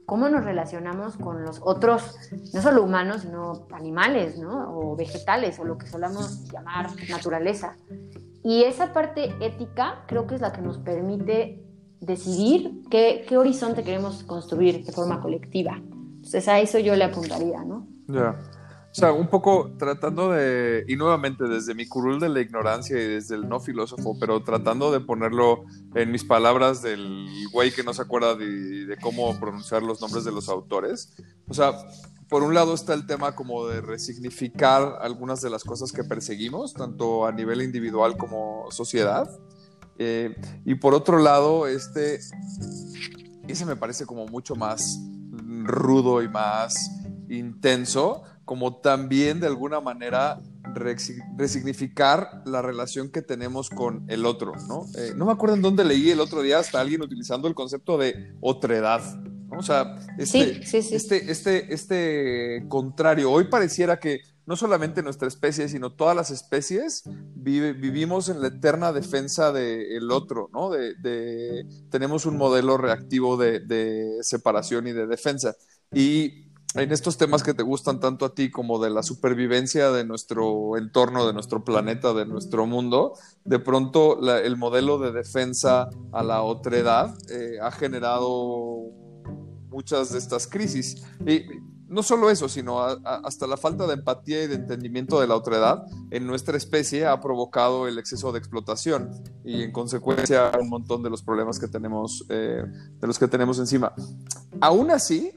cómo nos relacionamos con los otros, no solo humanos, sino animales, ¿no? O vegetales, o lo que solamos llamar naturaleza. Y esa parte ética creo que es la que nos permite decidir qué, qué horizonte queremos construir de forma colectiva. Entonces a eso yo le apuntaría, ¿no? Ya. O sea, un poco tratando de, y nuevamente desde mi curul de la ignorancia y desde el no filósofo, pero tratando de ponerlo en mis palabras del güey que no se acuerda de, cómo pronunciar los nombres de los autores. O sea, por un lado está el tema como de resignificar algunas de las cosas que perseguimos, tanto a nivel individual como sociedad. Eh, y por otro lado, este, ese me parece como mucho más rudo y más intenso, como también de alguna manera resignificar la relación que tenemos con el otro, ¿no? Eh, no me acuerdo en dónde leí el otro día hasta alguien utilizando el concepto de otredad, ¿no? O sea, este, este, este, este contrario, hoy pareciera que no solamente nuestra especie, sino todas las especies vivimos en la eterna defensa del otro, ¿no? De, tenemos un modelo reactivo de, de separación y de defensa. Y en estos temas que te gustan tanto a ti como de la supervivencia de nuestro entorno, de nuestro planeta, de nuestro mundo, de pronto el modelo de defensa a la otredad eh, ha generado muchas de estas crisis. Y no solo eso, sino hasta la falta de empatía y de entendimiento de la otredad en nuestra especie ha provocado el exceso de explotación y en consecuencia un montón de los problemas que tenemos, eh, de los que tenemos encima. Aún así,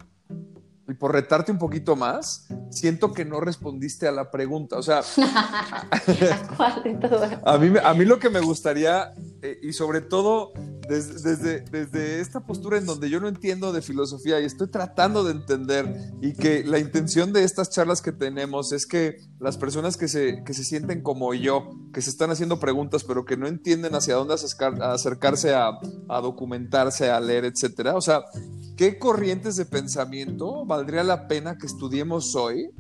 y por retarte un poquito más, siento que no respondiste a la pregunta. O sea, ¿A, mí, a mí lo que me gustaría, eh, y sobre todo desde, desde, esta postura en donde yo no entiendo de filosofía y estoy tratando de entender, y que la intención de estas charlas que tenemos es que las personas que se, que se sienten como yo, que se están haciendo preguntas, pero que no entienden hacia dónde acercarse a, a documentarse, a leer, etcétera. O sea, ¿Qué corrientes de pensamiento valdría la pena que estudiemos hoy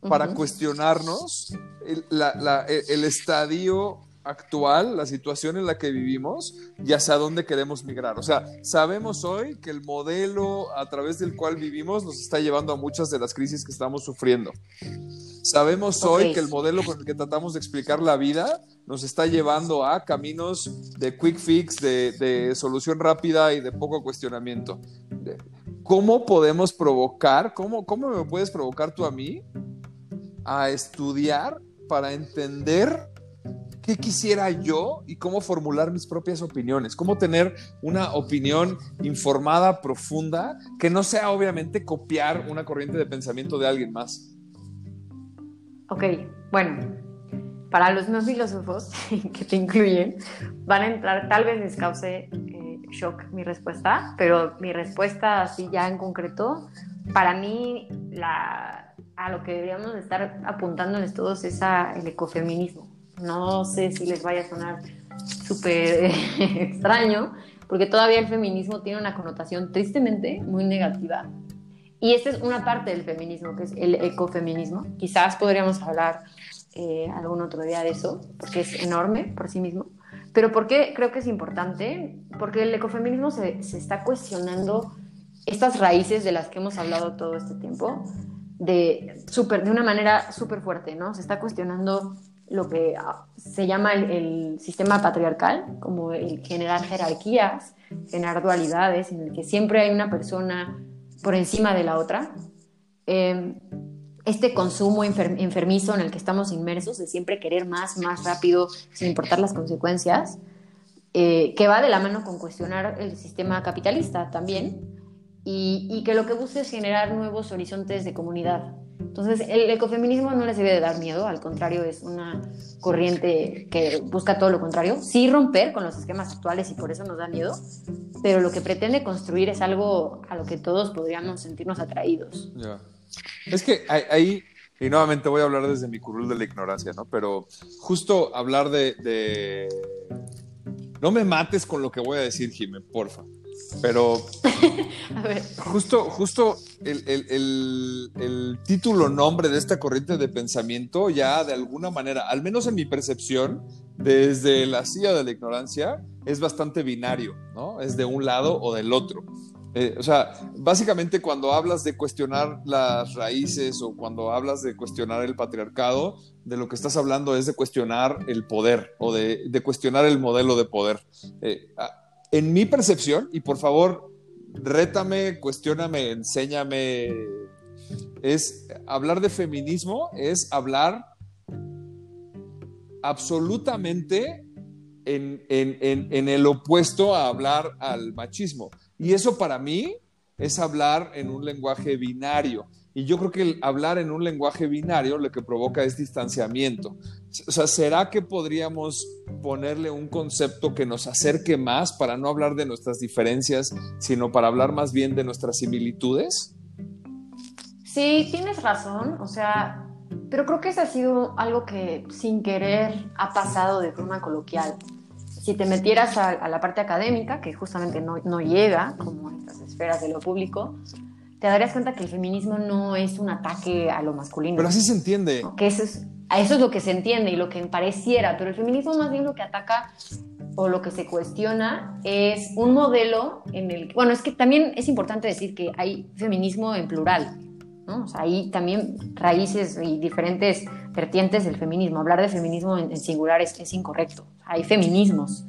para cuestionarnos el, estadio actual, la situación en la que vivimos y hacia dónde queremos migrar. O sea, sabemos hoy que el modelo a través del cual vivimos nos está llevando a muchas de las crisis que estamos sufriendo. Sabemos hoy que el modelo con el que tratamos de explicar la vida nos está llevando a caminos de quick fix, de, solución rápida y de poco cuestionamiento. ¿Cómo podemos provocar, cómo, cómo me puedes provocar tú a mí a estudiar para entender qué quisiera yo y cómo formular mis propias opiniones, cómo tener una opinión informada, profunda, que no sea obviamente copiar una corriente de pensamiento de alguien más. Ok, bueno, para los no filósofos que te incluyen, van a entrar, tal vez les cause eh, shock mi respuesta, pero mi respuesta así ya en concreto, para mí la, a lo que deberíamos estar apuntándoles todos es al ecofeminismo. No sé si les vaya a sonar súper extraño, porque todavía el feminismo tiene una connotación tristemente muy negativa y esta es una parte del feminismo, que es el ecofeminismo. Quizás podríamos hablar eh, algún otro día de eso, porque es enorme por sí mismo. Pero ¿por qué creo que es importante? Porque el ecofeminismo se, se está cuestionando estas raíces de las que hemos hablado todo este tiempo de, super, de una manera súper fuerte, ¿no? Se está cuestionando lo que ah, se llama el, sistema patriarcal, como el generar jerarquías, generar dualidades, en el que siempre hay una persona por encima de la otra. Em, este consumo enfermizo en el que estamos inmersos, de siempre querer más, más rápido, sin importar las consecuencias, eh, que va de la mano con cuestionar el sistema capitalista también, y, que lo que busca es generar nuevos horizontes de comunidad. Entonces, el ecofeminismo no les debe de dar miedo, al contrario, es una corriente que busca todo lo contrario, sí romper con los esquemas actuales y por eso nos da miedo, pero lo que pretende construir es algo a lo que todos podríamos sentirnos atraídos. Ya. Es que ahí, y nuevamente voy a hablar desde mi curul de la ignorancia, ¿no? Pero justo hablar de, de... No me mates con lo que voy a decir, Jimé, porfa. Pero justo, justo el, título nombre de esta corriente de pensamiento ya de alguna manera, al menos en mi percepción, desde la silla de la ignorancia, es bastante binario, ¿no? Es de un lado o del otro. Eh, o sea, básicamente cuando hablas de cuestionar las raíces o cuando hablas de cuestionar el patriarcado, de lo que estás hablando es de cuestionar el poder o de, cuestionar el modelo de poder. Eh, en mi percepción, y por favor, rétame, cuestióname, enséñame, es hablar de feminismo, es hablar absolutamente en, en, el opuesto a hablar al machismo. Y eso para mí es hablar en un lenguaje binario. Y yo creo que el hablar en un lenguaje binario lo que provoca es distanciamiento. O sea, ¿será que podríamos ponerle un concepto que nos acerque más para no hablar de nuestras diferencias, sino para hablar más bien de nuestras similitudes? Sí, tienes razón. O sea, pero creo que eso ha sido algo que sin querer ha pasado de forma coloquial. Si te metieras a, la parte académica, que justamente no, no llega, como en las esferas de lo público, te darías cuenta que el feminismo no es un ataque a lo masculino. Pero así se entiende. Que eso es, eso es lo que se entiende y lo que pareciera, pero el feminismo más bien lo que ataca o lo que se cuestiona es un modelo en el bueno, es que también es importante decir que hay feminismo en plural, ¿no? O sea, hay también raíces y diferentes vertientes del feminismo. Hablar de feminismo en, singular es, es incorrecto. Hay feminismos.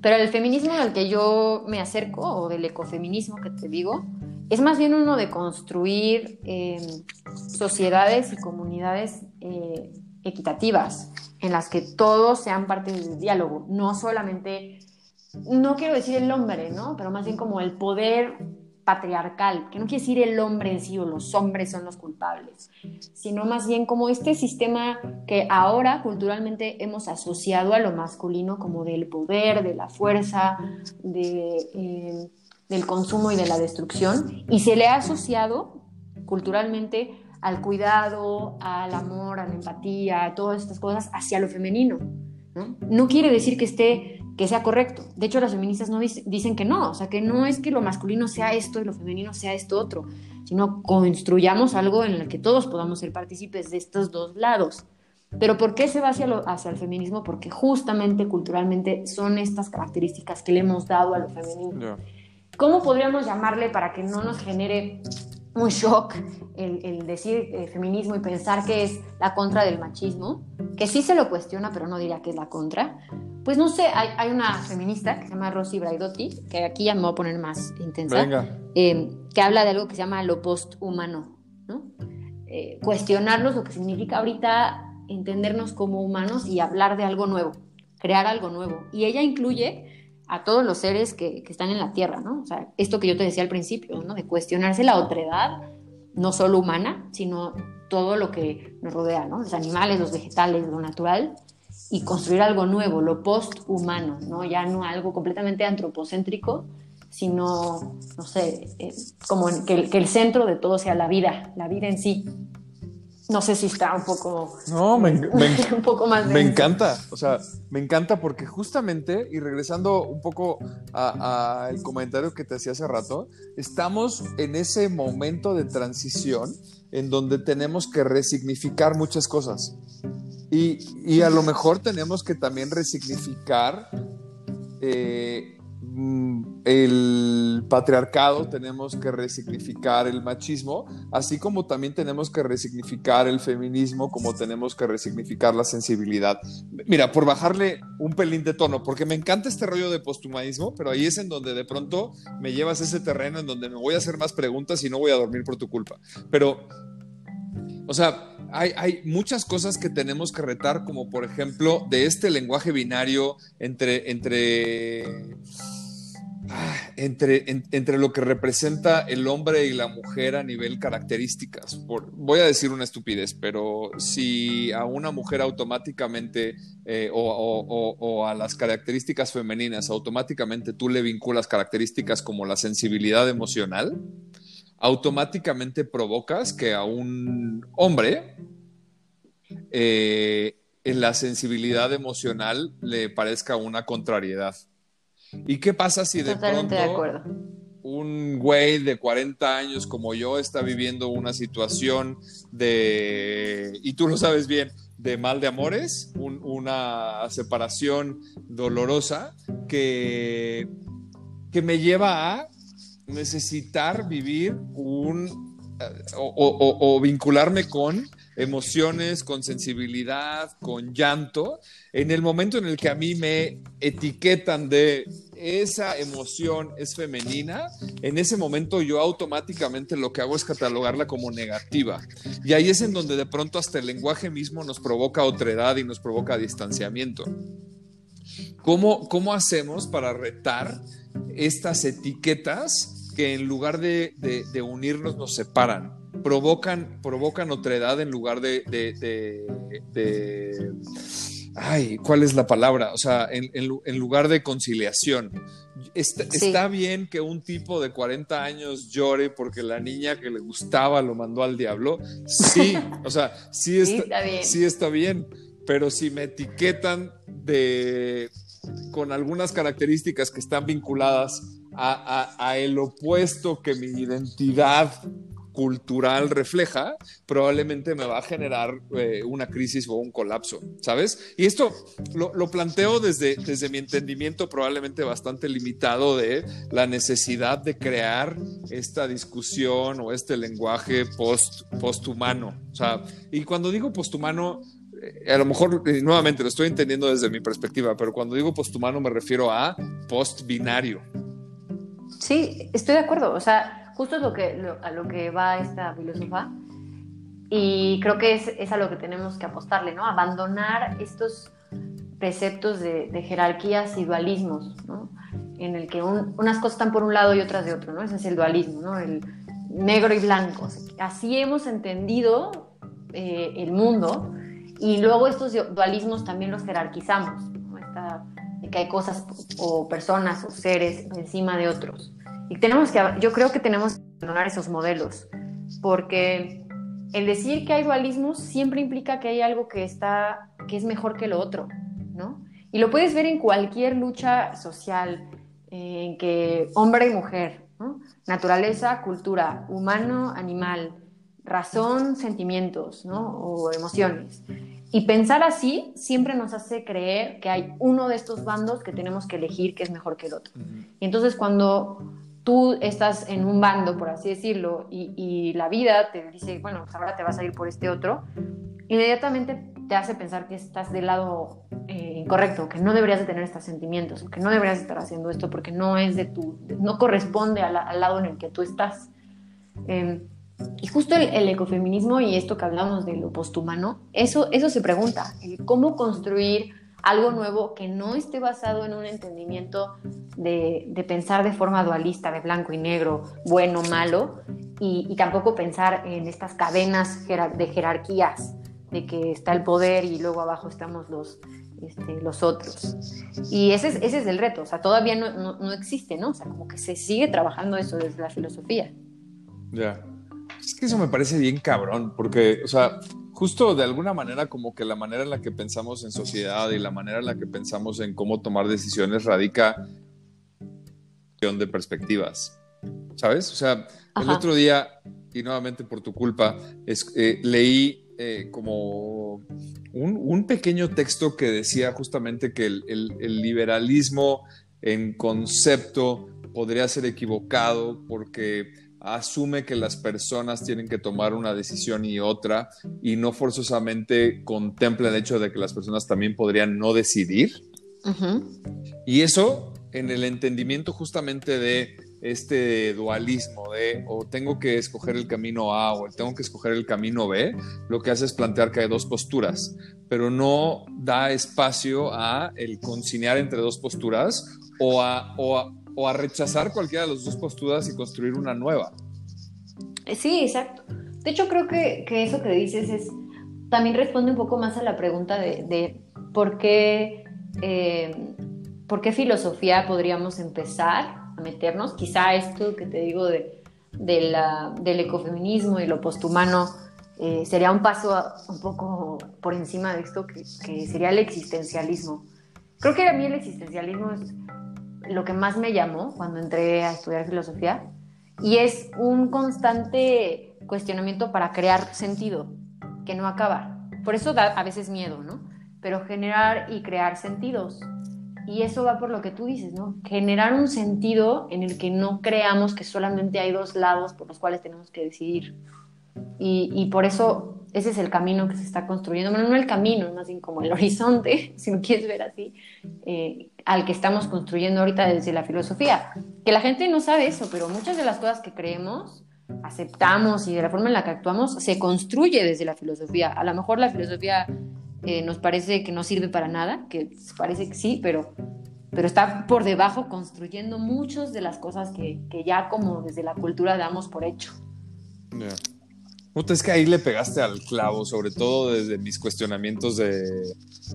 Pero el feminismo al que yo me acerco, o del ecofeminismo que te digo, es más bien uno de construir em, sociedades y comunidades eh, equitativas en las que todos sean parte del diálogo, no solamente, no quiero decir el hombre, ¿no? Pero más bien como el poder patriarcal, que no quiere decir el hombre en sí o los hombres son los culpables, sino más bien como este sistema que ahora culturalmente hemos asociado a lo masculino como del poder, de la fuerza, de... Em, del consumo y de la destrucción y se le ha asociado culturalmente al cuidado, al amor, a la empatía, a todas estas cosas hacia lo femenino. ¿no? no quiere decir que esté que sea correcto. De hecho, las feministas no dicen que no, o sea, que no es que lo masculino sea esto y lo femenino sea esto otro, sino construyamos algo en el que todos podamos ser partícipes de estos dos lados. Pero ¿por qué se va hacia, el feminismo? Porque justamente culturalmente son estas características que le hemos dado a lo femenino. ¿Cómo podríamos llamarle para que no nos genere un shock el, decir eh, feminismo y pensar que es la contra del machismo? Que sí se lo cuestiona, pero no diría que es la contra. Pues no sé, hay, una feminista que se llama Rosy Braidotti, que aquí ya me voy a poner más intensa, eh, que habla de algo que se llama lo posthumano, ¿no? Eh, cuestionarnos lo que significa ahorita entendernos como humanos y hablar de algo nuevo, crear algo nuevo. Y ella incluye a todos los seres que, están en la Tierra, ¿no? O sea, esto que yo te decía al principio, ¿no? De cuestionarse la otredad, no solo humana, sino todo lo que nos rodea, ¿no? Los animales, los vegetales, lo natural, y construir algo nuevo, lo post-humano, ¿no? Ya no algo completamente antropocéntrico, sino, no sé, eh, como que, que el centro de todo sea la vida, la vida en sí, no sé si está un poco. No, me, un poco más. Me encanta, o sea, me encanta porque justamente, y regresando un poco al comentario que te hacía hace rato, estamos en ese momento de transición en donde tenemos que resignificar muchas cosas. Y, y a lo mejor tenemos que también resignificar eh, el patriarcado, tenemos que resignificar el machismo, así como también tenemos que resignificar el feminismo, como tenemos que resignificar la sensibilidad. Mira, por bajarle un pelín de tono, porque me encanta este rollo de posthumanismo, pero ahí es en donde de pronto me llevas ese terreno en donde me voy a hacer más preguntas y no voy a dormir por tu culpa. Pero, o sea, hay, muchas cosas que tenemos que retar, como por ejemplo de este lenguaje binario entre, entre Ah, entre, entre lo que representa el hombre y la mujer a nivel características. Por, voy a decir una estupidez, pero si a una mujer automáticamente eh, o, a las características femeninas automáticamente tú le vinculas características como la sensibilidad emocional, automáticamente provocas que a un hombre eh, en la sensibilidad emocional le parezca una contrariedad. ¿Y qué pasa si de pronto un güey de 40 años como yo está viviendo una situación de, y tú lo sabes bien, de mal de amores, una separación dolorosa que, que me lleva a necesitar vivir un o, vincularme con emociones, con sensibilidad, con llanto, en el momento en el que a mí me etiquetan de esa emoción es femenina, en ese momento yo automáticamente lo que hago es catalogarla como negativa. Y ahí es en donde de pronto hasta el lenguaje mismo nos provoca otredad y nos provoca distanciamiento. ¿Cómo, cómo hacemos para retar estas etiquetas que en lugar de, unirnos nos separan, provocan, provocan otredad en lugar de, de, ay, ¿cuál es la palabra? O sea, en, lugar de conciliación. Está, bien que un tipo de 40 años llore porque la niña que le gustaba lo mandó al diablo. Sí, o sea, sí está, bien. sí está bien. Pero si me etiquetan de con algunas características que están vinculadas a, el opuesto que mi identidad cultural refleja, probablemente me va a generar eh, una crisis o un colapso, ¿sabes? Y esto lo, planteo desde, desde mi entendimiento probablemente bastante limitado de la necesidad de crear esta discusión o este lenguaje post, posthumano. O sea, y cuando digo posthumano, eh, a lo mejor nuevamente lo estoy entendiendo desde mi perspectiva, pero cuando digo posthumano me refiero a postbinario. Sí, estoy de acuerdo. O sea, justo es lo que, a lo que va esta filósofa. Y creo que es, es, a lo que tenemos que apostarle, ¿no? Abandonar estos preceptos de, jerarquías y dualismos, ¿no? En el que unas cosas están por un lado y otras de otro, ¿no? Ese es el dualismo, ¿no? El negro y blanco. Así hemos entendido eh, el mundo y luego estos dualismos también los jerarquizamos, que hay cosas o personas o seres encima de otros. Y tenemos yo creo que tenemos que abandonar esos modelos, porque el decir que hay dualismos siempre implica que hay algo que está, que es mejor que lo otro, ¿no? Y lo puedes ver en cualquier lucha social, en que hombre y mujer, naturaleza, cultura, humano, animal, razón, sentimientos, ¿no? O emociones. Y pensar así siempre nos hace creer que hay uno de estos bandos que tenemos que elegir que es mejor que el otro. Y entonces cuando tú estás en un bando, por así decirlo, y, la vida te dice, bueno, pues ahora te vas a ir por este otro, inmediatamente te hace pensar que estás del lado eh, incorrecto, que no deberías de tener estos sentimientos, que no deberías estar haciendo esto porque no es de tu, no corresponde al, lado en el que tú estás. Em, y justo el, ecofeminismo y esto que hablamos de lo posthumano, eso, eso se pregunta, cómo construir algo nuevo que no esté basado en un entendimiento de, pensar de forma dualista, de blanco y negro, bueno, malo, y, y tampoco pensar en estas cadenas de jerarquías, de que está el poder y luego abajo estamos los, este, los otros. Y ese es, ese es el reto, o sea, todavía no, no, no, existe, ¿no? O sea, como que se sigue trabajando eso desde la filosofía. Ya. Es que eso me parece bien cabrón, porque, o sea, justo de alguna manera como que la manera en la que pensamos en sociedad y la manera en la que pensamos en cómo tomar decisiones radica de perspectivas, ¿sabes? O sea, el otro día, y nuevamente por tu culpa, es, eh, leí eh, como un, un, pequeño texto que decía justamente que el, el, el liberalismo en concepto podría ser equivocado porque asume que las personas tienen que tomar una decisión y otra y no forzosamente contempla el hecho de que las personas también podrían no decidir. Y eso en el entendimiento justamente de este dualismo de o tengo que escoger el camino A o tengo que escoger el camino B, lo que hace es plantear que hay dos posturas, pero no da espacio a el conciliar entre dos posturas o a, o a rechazar cualquiera de las dos posturas y construir una nueva. Sí, exacto. De hecho, creo que, eso que dices es también responde un poco más a la pregunta de, por qué eh, por qué filosofía podríamos empezar a meternos. Quizá esto que te digo de, del ecofeminismo y lo posthumano eh, sería un paso un poco por encima de esto que, que sería el existencialismo. Creo que a mí el existencialismo es lo que más me llamó cuando entré a estudiar filosofía y es un constante cuestionamiento para crear sentido, que no acaba. Por eso da a veces miedo, ¿no? Pero generar y crear sentidos. Y eso va por lo que tú dices, ¿no? Generar un sentido en el que no creamos que solamente hay dos lados por los cuales tenemos que decidir. Y, y por eso ese es el camino que se está construyendo. Bueno, no el camino, más bien como el horizonte, si lo quieres ver así, eh, al que estamos construyendo ahorita desde la filosofía. Que la gente no sabe eso, pero muchas de las cosas que creemos, aceptamos y de la forma en la que actuamos, se construye desde la filosofía. A lo mejor la filosofía eh, nos parece que no sirve para nada, que parece que sí, pero, pero está por debajo construyendo muchas de las cosas que, que ya como desde la cultura damos por hecho. es que ahí le pegaste al clavo, sobre todo desde mis cuestionamientos de,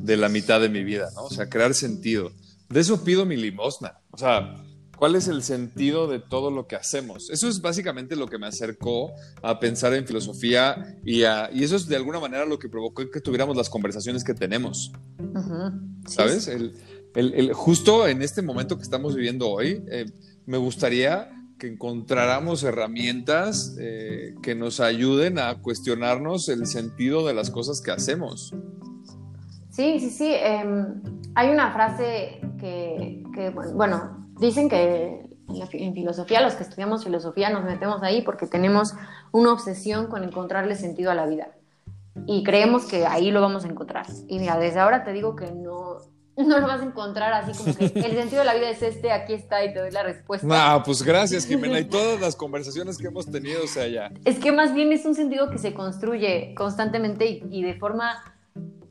de la mitad de mi vida, ¿no? O sea, crear sentido. De eso pido mi limosna. O sea, ¿cuál es el sentido de todo lo que hacemos? Eso es básicamente lo que me acercó a pensar en filosofía y, y eso es de alguna manera lo que provocó que tuviéramos las conversaciones que tenemos. ¿Sabes? El, justo en este momento que estamos viviendo hoy, eh, me gustaría que encontráramos herramientas eh, que nos ayuden a cuestionarnos el sentido de las cosas que hacemos. Sí, sí, sí. Em, hay una frase que, bueno, dicen que en, filosofía, los que estudiamos filosofía nos metemos ahí porque tenemos una obsesión con encontrarle sentido a la vida. Y creemos que ahí lo vamos a encontrar. Y mira, desde ahora te digo que no, no lo vas a encontrar así como que el sentido de la vida es este, aquí está y te doy la respuesta. No, pues gracias, Jimena. Y todas las conversaciones que hemos tenido, o sea, ya. Es que más bien es un sentido que se construye constantemente y de forma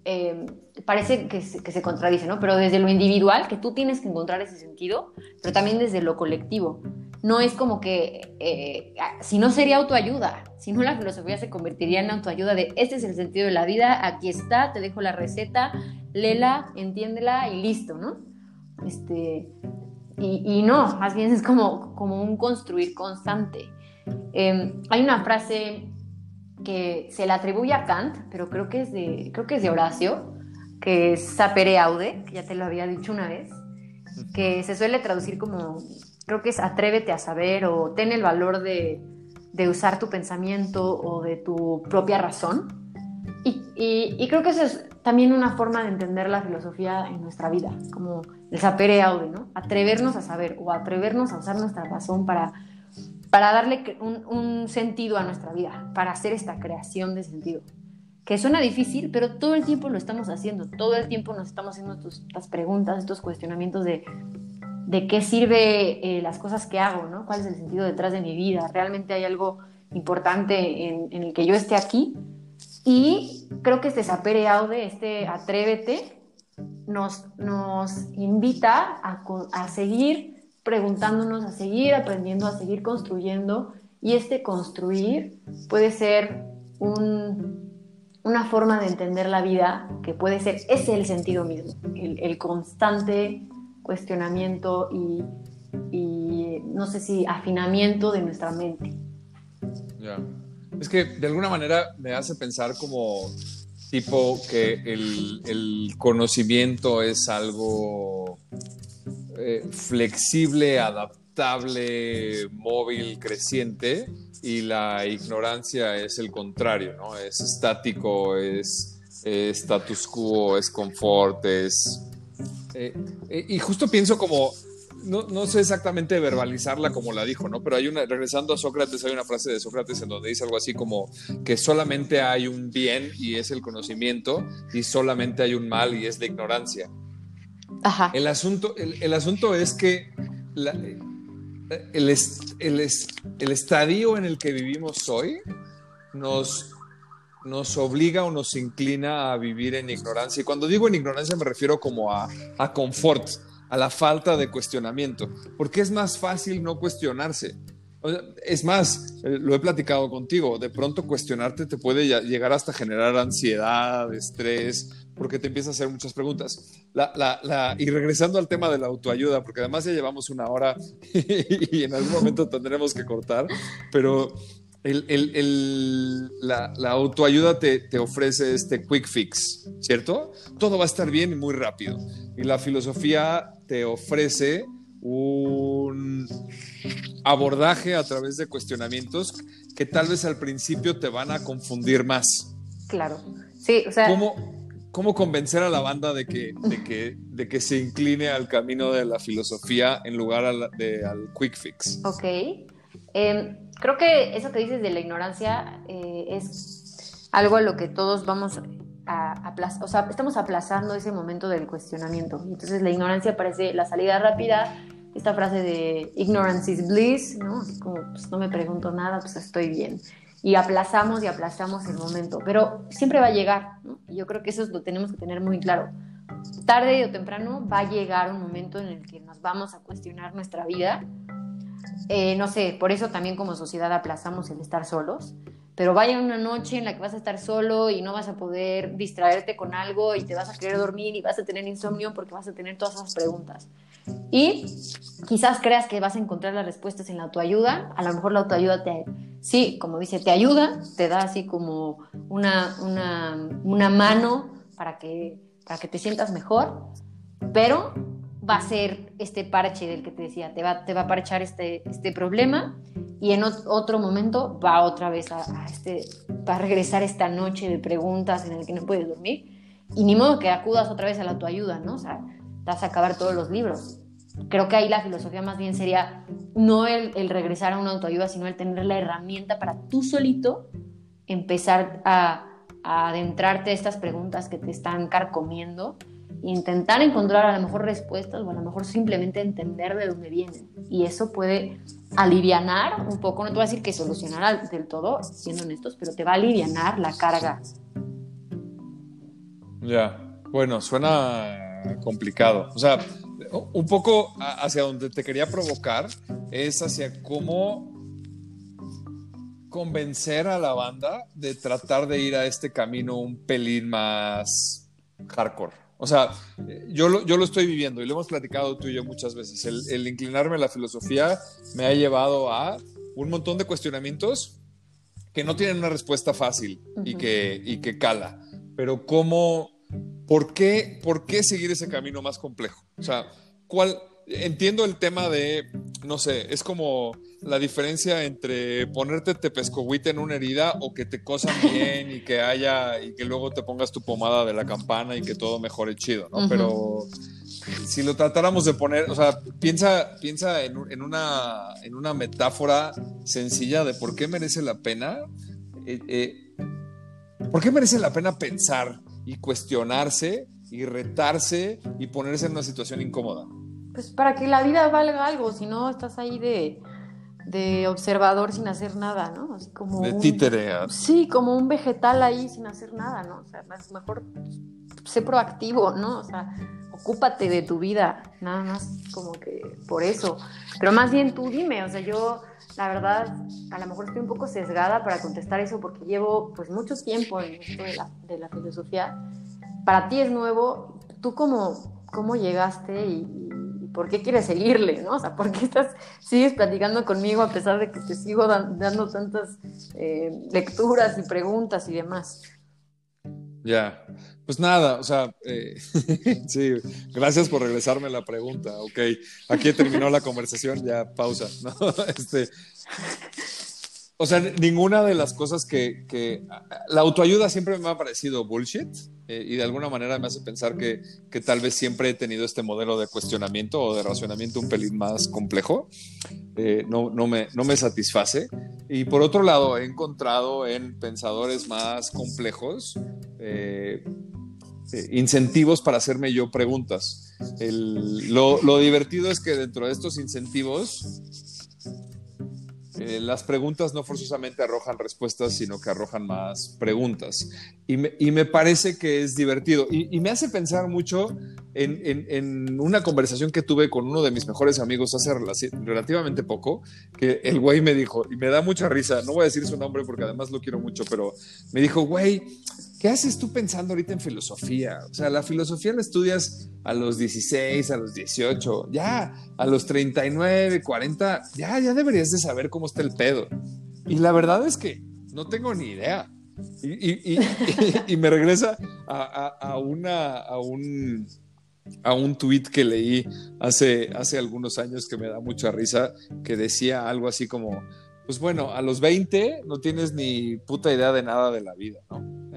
eh, parece que se, que se, contradice, ¿no? Pero desde lo individual, que tú tienes que encontrar ese sentido, pero también desde lo colectivo. No es como que, eh, si no sería autoayuda, si no la filosofía se convertiría en autoayuda de, este es el sentido de la vida, aquí está, te dejo la receta, léela, entiéndela y listo, ¿no? Este, y, y no, más bien es como, como un construir constante. Eh, hay una frase que se le atribuye a Kant, pero creo que es de, creo que es de Horacio, que es sapere aude, que ya te lo había dicho una vez, que se suele traducir como, creo que es atrévete a saber o ten el valor de, de usar tu pensamiento o de tu propia razón. Y, y, creo que eso es también una forma de entender la filosofía en nuestra vida, como el sapere aude, ¿no? Atrevernos a saber o atrevernos a usar nuestra razón para para darle un, sentido a nuestra vida, para hacer esta creación de sentido. Que suena difícil, pero todo el tiempo lo estamos haciendo, todo el tiempo nos estamos haciendo estas preguntas, estos cuestionamientos de, de qué sirve eh, las cosas que hago, ¿no? ¿Cuál es el sentido detrás de mi vida? ¿Realmente hay algo importante en, el que yo esté aquí? Y creo que este sapere aude, este atrévete, nos, nos invita a, a seguir preguntándonos, a seguir aprendiendo, a seguir construyendo. Y este construir puede ser una forma de entender la vida que puede ser, es el sentido mismo, el, constante cuestionamiento y, no sé si afinamiento de nuestra mente. Ya. Es que de alguna manera me hace pensar como tipo que el, el conocimiento es algo eh, flexible, adaptable, móvil, creciente, y la ignorancia es el contrario, ¿no? Es estático, es, status quo, es confort, es... Eh, eh, y justo pienso como, no, no, sé exactamente verbalizarla como la dijo, ¿no? Pero hay una, regresando a Sócrates, hay una frase de Sócrates en donde dice algo así como que solamente hay un bien y es el conocimiento y solamente hay un mal y es la ignorancia. El, asunto, el, asunto es que el, el, el estadio en el que vivimos hoy nos, nos obliga o nos inclina a vivir en ignorancia. Y cuando digo en ignorancia me refiero como a, a confort, a la falta de cuestionamiento, porque es más fácil no cuestionarse. Es más, eh, lo he platicado contigo, de pronto cuestionarte te puede llegar hasta generar ansiedad, estrés, porque te empiezas a hacer muchas preguntas. y regresando al tema de la autoayuda, porque además ya llevamos una hora y en algún momento tendremos que cortar, pero la, autoayuda te, te, ofrece este quick fix, ¿cierto? Todo va a estar bien y muy rápido. Y la filosofía te ofrece un abordaje a través de cuestionamientos que tal vez al principio te van a confundir más. Claro, sí, o sea... ¿Cómo, cómo convencer a la banda de que, de, que, de que se incline al camino de la filosofía en lugar de, al quick fix? Ok. Em, creo que eso que dices de la ignorancia eh, es algo a lo que todos vamos a aplazar, o sea, estamos aplazando ese momento del cuestionamiento. Entonces la ignorancia parece la salida rápida, esta frase de ignorance is bliss, ¿no? como, pues no me pregunto nada, pues estoy bien. Y aplazamos y aplazamos el momento, pero siempre va a llegar. Y yo creo que eso lo tenemos que tener muy claro. Tarde o temprano va a llegar un momento en el que nos vamos a cuestionar nuestra vida eh, no sé, por eso también como sociedad aplazamos el estar solos, pero vaya una noche en la que vas a estar solo y no vas a poder distraerte con algo y te vas a querer dormir y vas a tener insomnio porque vas a tener todas esas preguntas. Y quizás creas que vas a encontrar las respuestas en la autoayuda, a lo mejor la autoayuda te, sí, como dice, te ayuda, te da así como una, una, una mano para que, para que te sientas mejor, pero va a ser este parche del que te decía, te va, te va a parchar este, este problema. Y en otro momento va otra vez a, este, va a regresar esta noche de preguntas en el que no puedes dormir. Y ni modo que acudas otra vez a la autoayuda, ¿no? O sea, vas a acabar todos los libros. Creo que ahí la filosofía más bien sería no el, el regresar a una autoayuda, sino el tener la herramienta para tú solito empezar a, a adentrarte a estas preguntas que te están carcomiendo intentar encontrar a lo mejor respuestas o a lo mejor simplemente entender de dónde vienen. Y eso puede alivianar un poco, no te voy a decir que solucionará del todo, siendo honestos, pero te va a alivianar la carga. Ya, bueno, suena complicado. O sea, un poco hacia donde te quería provocar es hacia cómo convencer a la banda de tratar de ir a este camino un pelín más hardcore. O sea, yo lo, yo lo estoy viviendo y lo hemos platicado tú y yo muchas veces. El, inclinarme a la filosofía me ha llevado a un montón de cuestionamientos que no tienen una respuesta fácil y, que, y que cala. Pero cómo, por qué, por qué seguir ese camino más complejo? O sea, ¿cuál, entiendo el tema de, no sé, es como la diferencia entre ponerte tepescohuite en una herida o que te cosan bien y que haya y que luego te pongas tu pomada de la campana y que todo mejore chido, ¿no? Pero si lo tratáramos de poner, o sea, piensa, piensa en, una, en una metáfora sencilla de por qué merece la pena, eh, eh, por qué merece la pena pensar y cuestionarse y retarse y ponerse en una situación incómoda pues para que la vida valga algo, si no estás ahí de, de observador sin hacer nada, ¿no? Así como de títere. Sí, como un vegetal ahí sin hacer nada, ¿no? O sea, mejor sé proactivo, ¿no? O sea, ocúpate de tu vida, nada más como que por eso. Pero más bien tú dime, o sea, yo la verdad a lo mejor estoy un poco sesgada para contestar eso porque llevo pues mucho tiempo en esto de la, de la filosofía. Para ti es nuevo, ¿tú cómo, cómo llegaste y, ¿por qué quieres seguirle? ¿no? O sea, ¿por qué estás, sigues platicando conmigo a pesar de que te sigo dando tantas eh, lecturas y preguntas y demás? Ya, pues nada, o sea, eh, sí, gracias por regresarme la pregunta, ok, aquí terminó la conversación, ya pausa, ¿no? Este, o sea, ninguna de las cosas que, La autoayuda siempre me ha parecido bullshit eh, y de alguna manera me hace pensar que, tal vez siempre he tenido este modelo de cuestionamiento o de racionamiento un pelín más complejo. Eh, no, no, me, no me satisface. Y por otro lado, he encontrado en pensadores más complejos eh, incentivos para hacerme yo preguntas. lo, lo divertido es que dentro de estos incentivos eh, las preguntas no forzosamente arrojan respuestas, sino que arrojan más preguntas. Y me, parece que es divertido. Y, me hace pensar mucho en, una conversación que tuve con uno de mis mejores amigos hace relativamente poco, que el güey me dijo, y me da mucha risa, no voy a decir su nombre porque además lo quiero mucho, pero me dijo, güey, ¿qué haces tú pensando ahorita en filosofía? O sea, la filosofía la estudias a los 16, a los 18, ya a los 39, 40, ya, ya deberías de saber cómo está el pedo. Y la verdad es que no tengo ni idea. Y, me regresa a, una, a un a un tweet que leí hace, hace algunos años que me da mucha risa, que decía algo así como, pues bueno, a los 20 no tienes ni puta idea de nada de la vida, ¿no?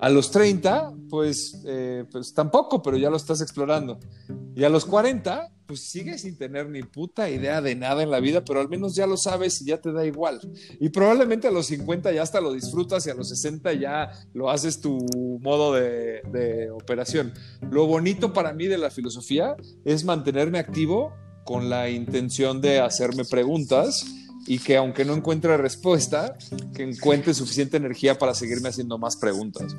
A los 30, pues, eh, pues tampoco, pero ya lo estás explorando. Y a los 40, pues sigues sin tener ni puta idea de nada en la vida, pero al menos ya lo sabes y ya te da igual. Y probablemente a los 50 ya hasta lo disfrutas y a los 60 ya lo haces tu modo de, de operación. Lo bonito para mí de la filosofía es mantenerme activo con la intención de hacerme preguntas y que aunque no encuentre respuesta, que encuentre suficiente energía para seguirme haciendo más preguntas.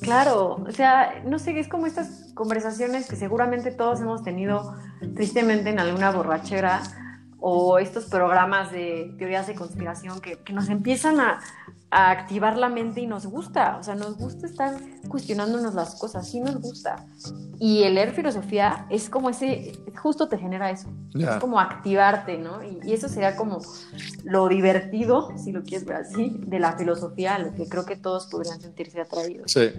Claro, o sea, no sé, es como estas conversaciones que seguramente todos hemos tenido tristemente en alguna borrachera o estos programas de teorías de conspiración que, que nos empiezan a, a activar la mente y nos gusta, o sea, nos gusta estar cuestionándonos las cosas, sí nos gusta. Y el leer filosofía es como ese, justo te genera eso, es como activarte, ¿no? Y, eso sería como lo divertido, si lo quieres ver así, de la filosofía, a lo que creo que todos podrían sentirse atraídos. Sí.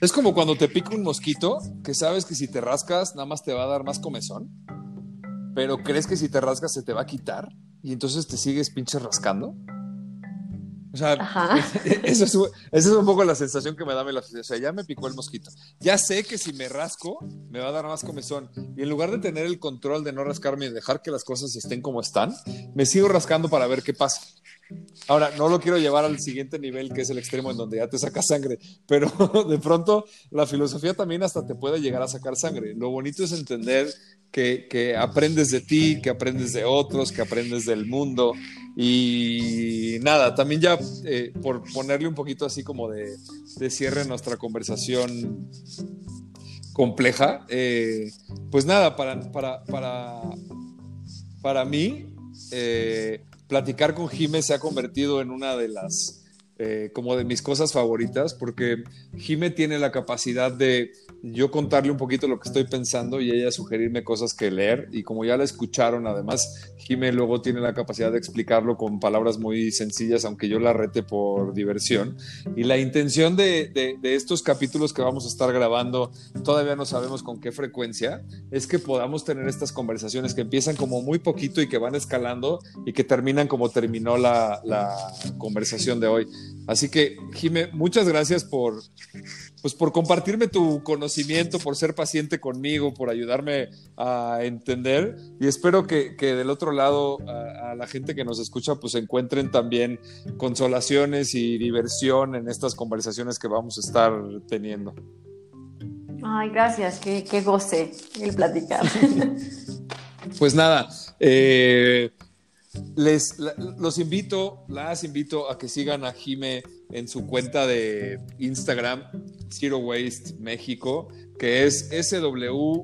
Es como cuando te pica un mosquito, que sabes que si te rascas nada más te va a dar más comezón, pero crees que si te rascas se te va a quitar y entonces te sigues pinche rascando. O sea, eso es, un poco la sensación que me da la O sea, ya me picó el mosquito. Ya sé que si me rasco, me va a dar más comezón. Y en lugar de tener el control de no rascarme y dejar que las cosas estén como están, me sigo rascando para ver qué pasa. Ahora, no lo quiero llevar al siguiente nivel, que es el extremo en donde ya te saca sangre, pero de pronto la filosofía también hasta te puede llegar a sacar sangre. Lo bonito es entender que, aprendes de ti, que aprendes de otros, que aprendes del mundo. Y nada, también ya eh, por ponerle un poquito así como de, de cierre a nuestra conversación compleja, eh, pues nada, para, para, para, para mí, eh, platicar con Jime se ha convertido en una de las eh, como de mis cosas favoritas, porque Jime tiene la capacidad de yo contarle un poquito lo que estoy pensando y ella sugerirme cosas que leer. Y como ya la escucharon, además, Jime luego tiene la capacidad de explicarlo con palabras muy sencillas, aunque yo la rete por diversión. Y la intención de, estos capítulos que vamos a estar grabando, todavía no sabemos con qué frecuencia, es que podamos tener estas conversaciones que empiezan como muy poquito y que van escalando y que terminan como terminó la conversación de hoy. Así que, Jime, muchas gracias por, pues, por compartirme tu conocimiento, por ser paciente conmigo, por ayudarme a entender. Y espero que, del otro lado, a, la gente que nos escucha, pues encuentren también consolaciones y diversión en estas conversaciones que vamos a estar teniendo. Ay, gracias, qué, qué goce el platicar. pues nada, eh, les los invito, las invito a que sigan a Jime en su cuenta de Instagram, Zero Waste México, que es SW.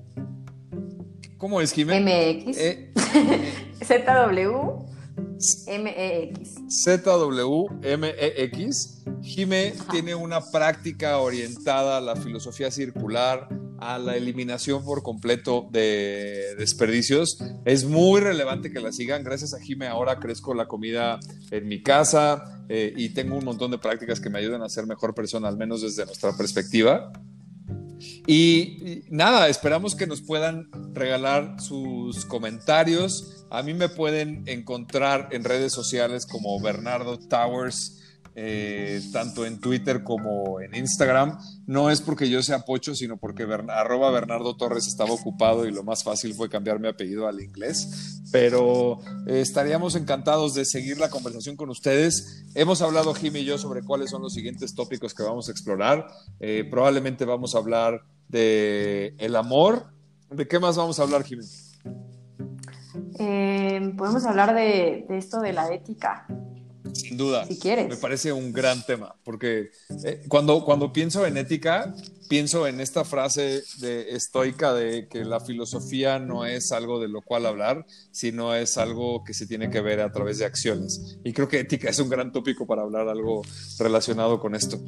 ¿Cómo es Jime? MX. E ZW. MEX. ZWMEX. Jime tiene una práctica orientada a la filosofía circular, a la eliminación por completo de desperdicios. Es muy relevante que la sigan. Gracias a Jime ahora crezco la comida en mi casa eh, y tengo un montón de prácticas que me ayudan a ser mejor persona, al menos desde nuestra perspectiva. Y, nada, esperamos que nos puedan regalar sus comentarios. A mí me pueden encontrar en redes sociales como Bernardo Towers eh, tanto en Twitter como en Instagram. No es porque yo sea pocho, sino porque arroba Bernardo Torres estaba ocupado y lo más fácil fue cambiar mi apellido al inglés. Pero eh, estaríamos encantados de seguir la conversación con ustedes. Hemos hablado Jimmy y yo sobre cuáles son los siguientes tópicos que vamos a explorar. Eh, probablemente vamos a hablar de el amor. ¿De qué más vamos a hablar, Jimmy? Podemos hablar de, esto de la ética. Sin duda. Si quieres. Me parece un gran tema, porque eh, cuando, cuando pienso en ética, pienso en esta frase de estoica de que la filosofía no es algo de lo cual hablar, sino es algo que se tiene que ver a través de acciones. Y creo que ética es un gran tópico para hablar algo relacionado con esto.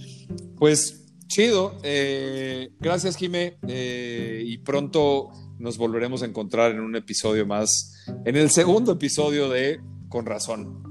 Pues chido, eh, gracias Jime, eh, y pronto nos volveremos a encontrar en un episodio más, en el segundo episodio de Con Razón.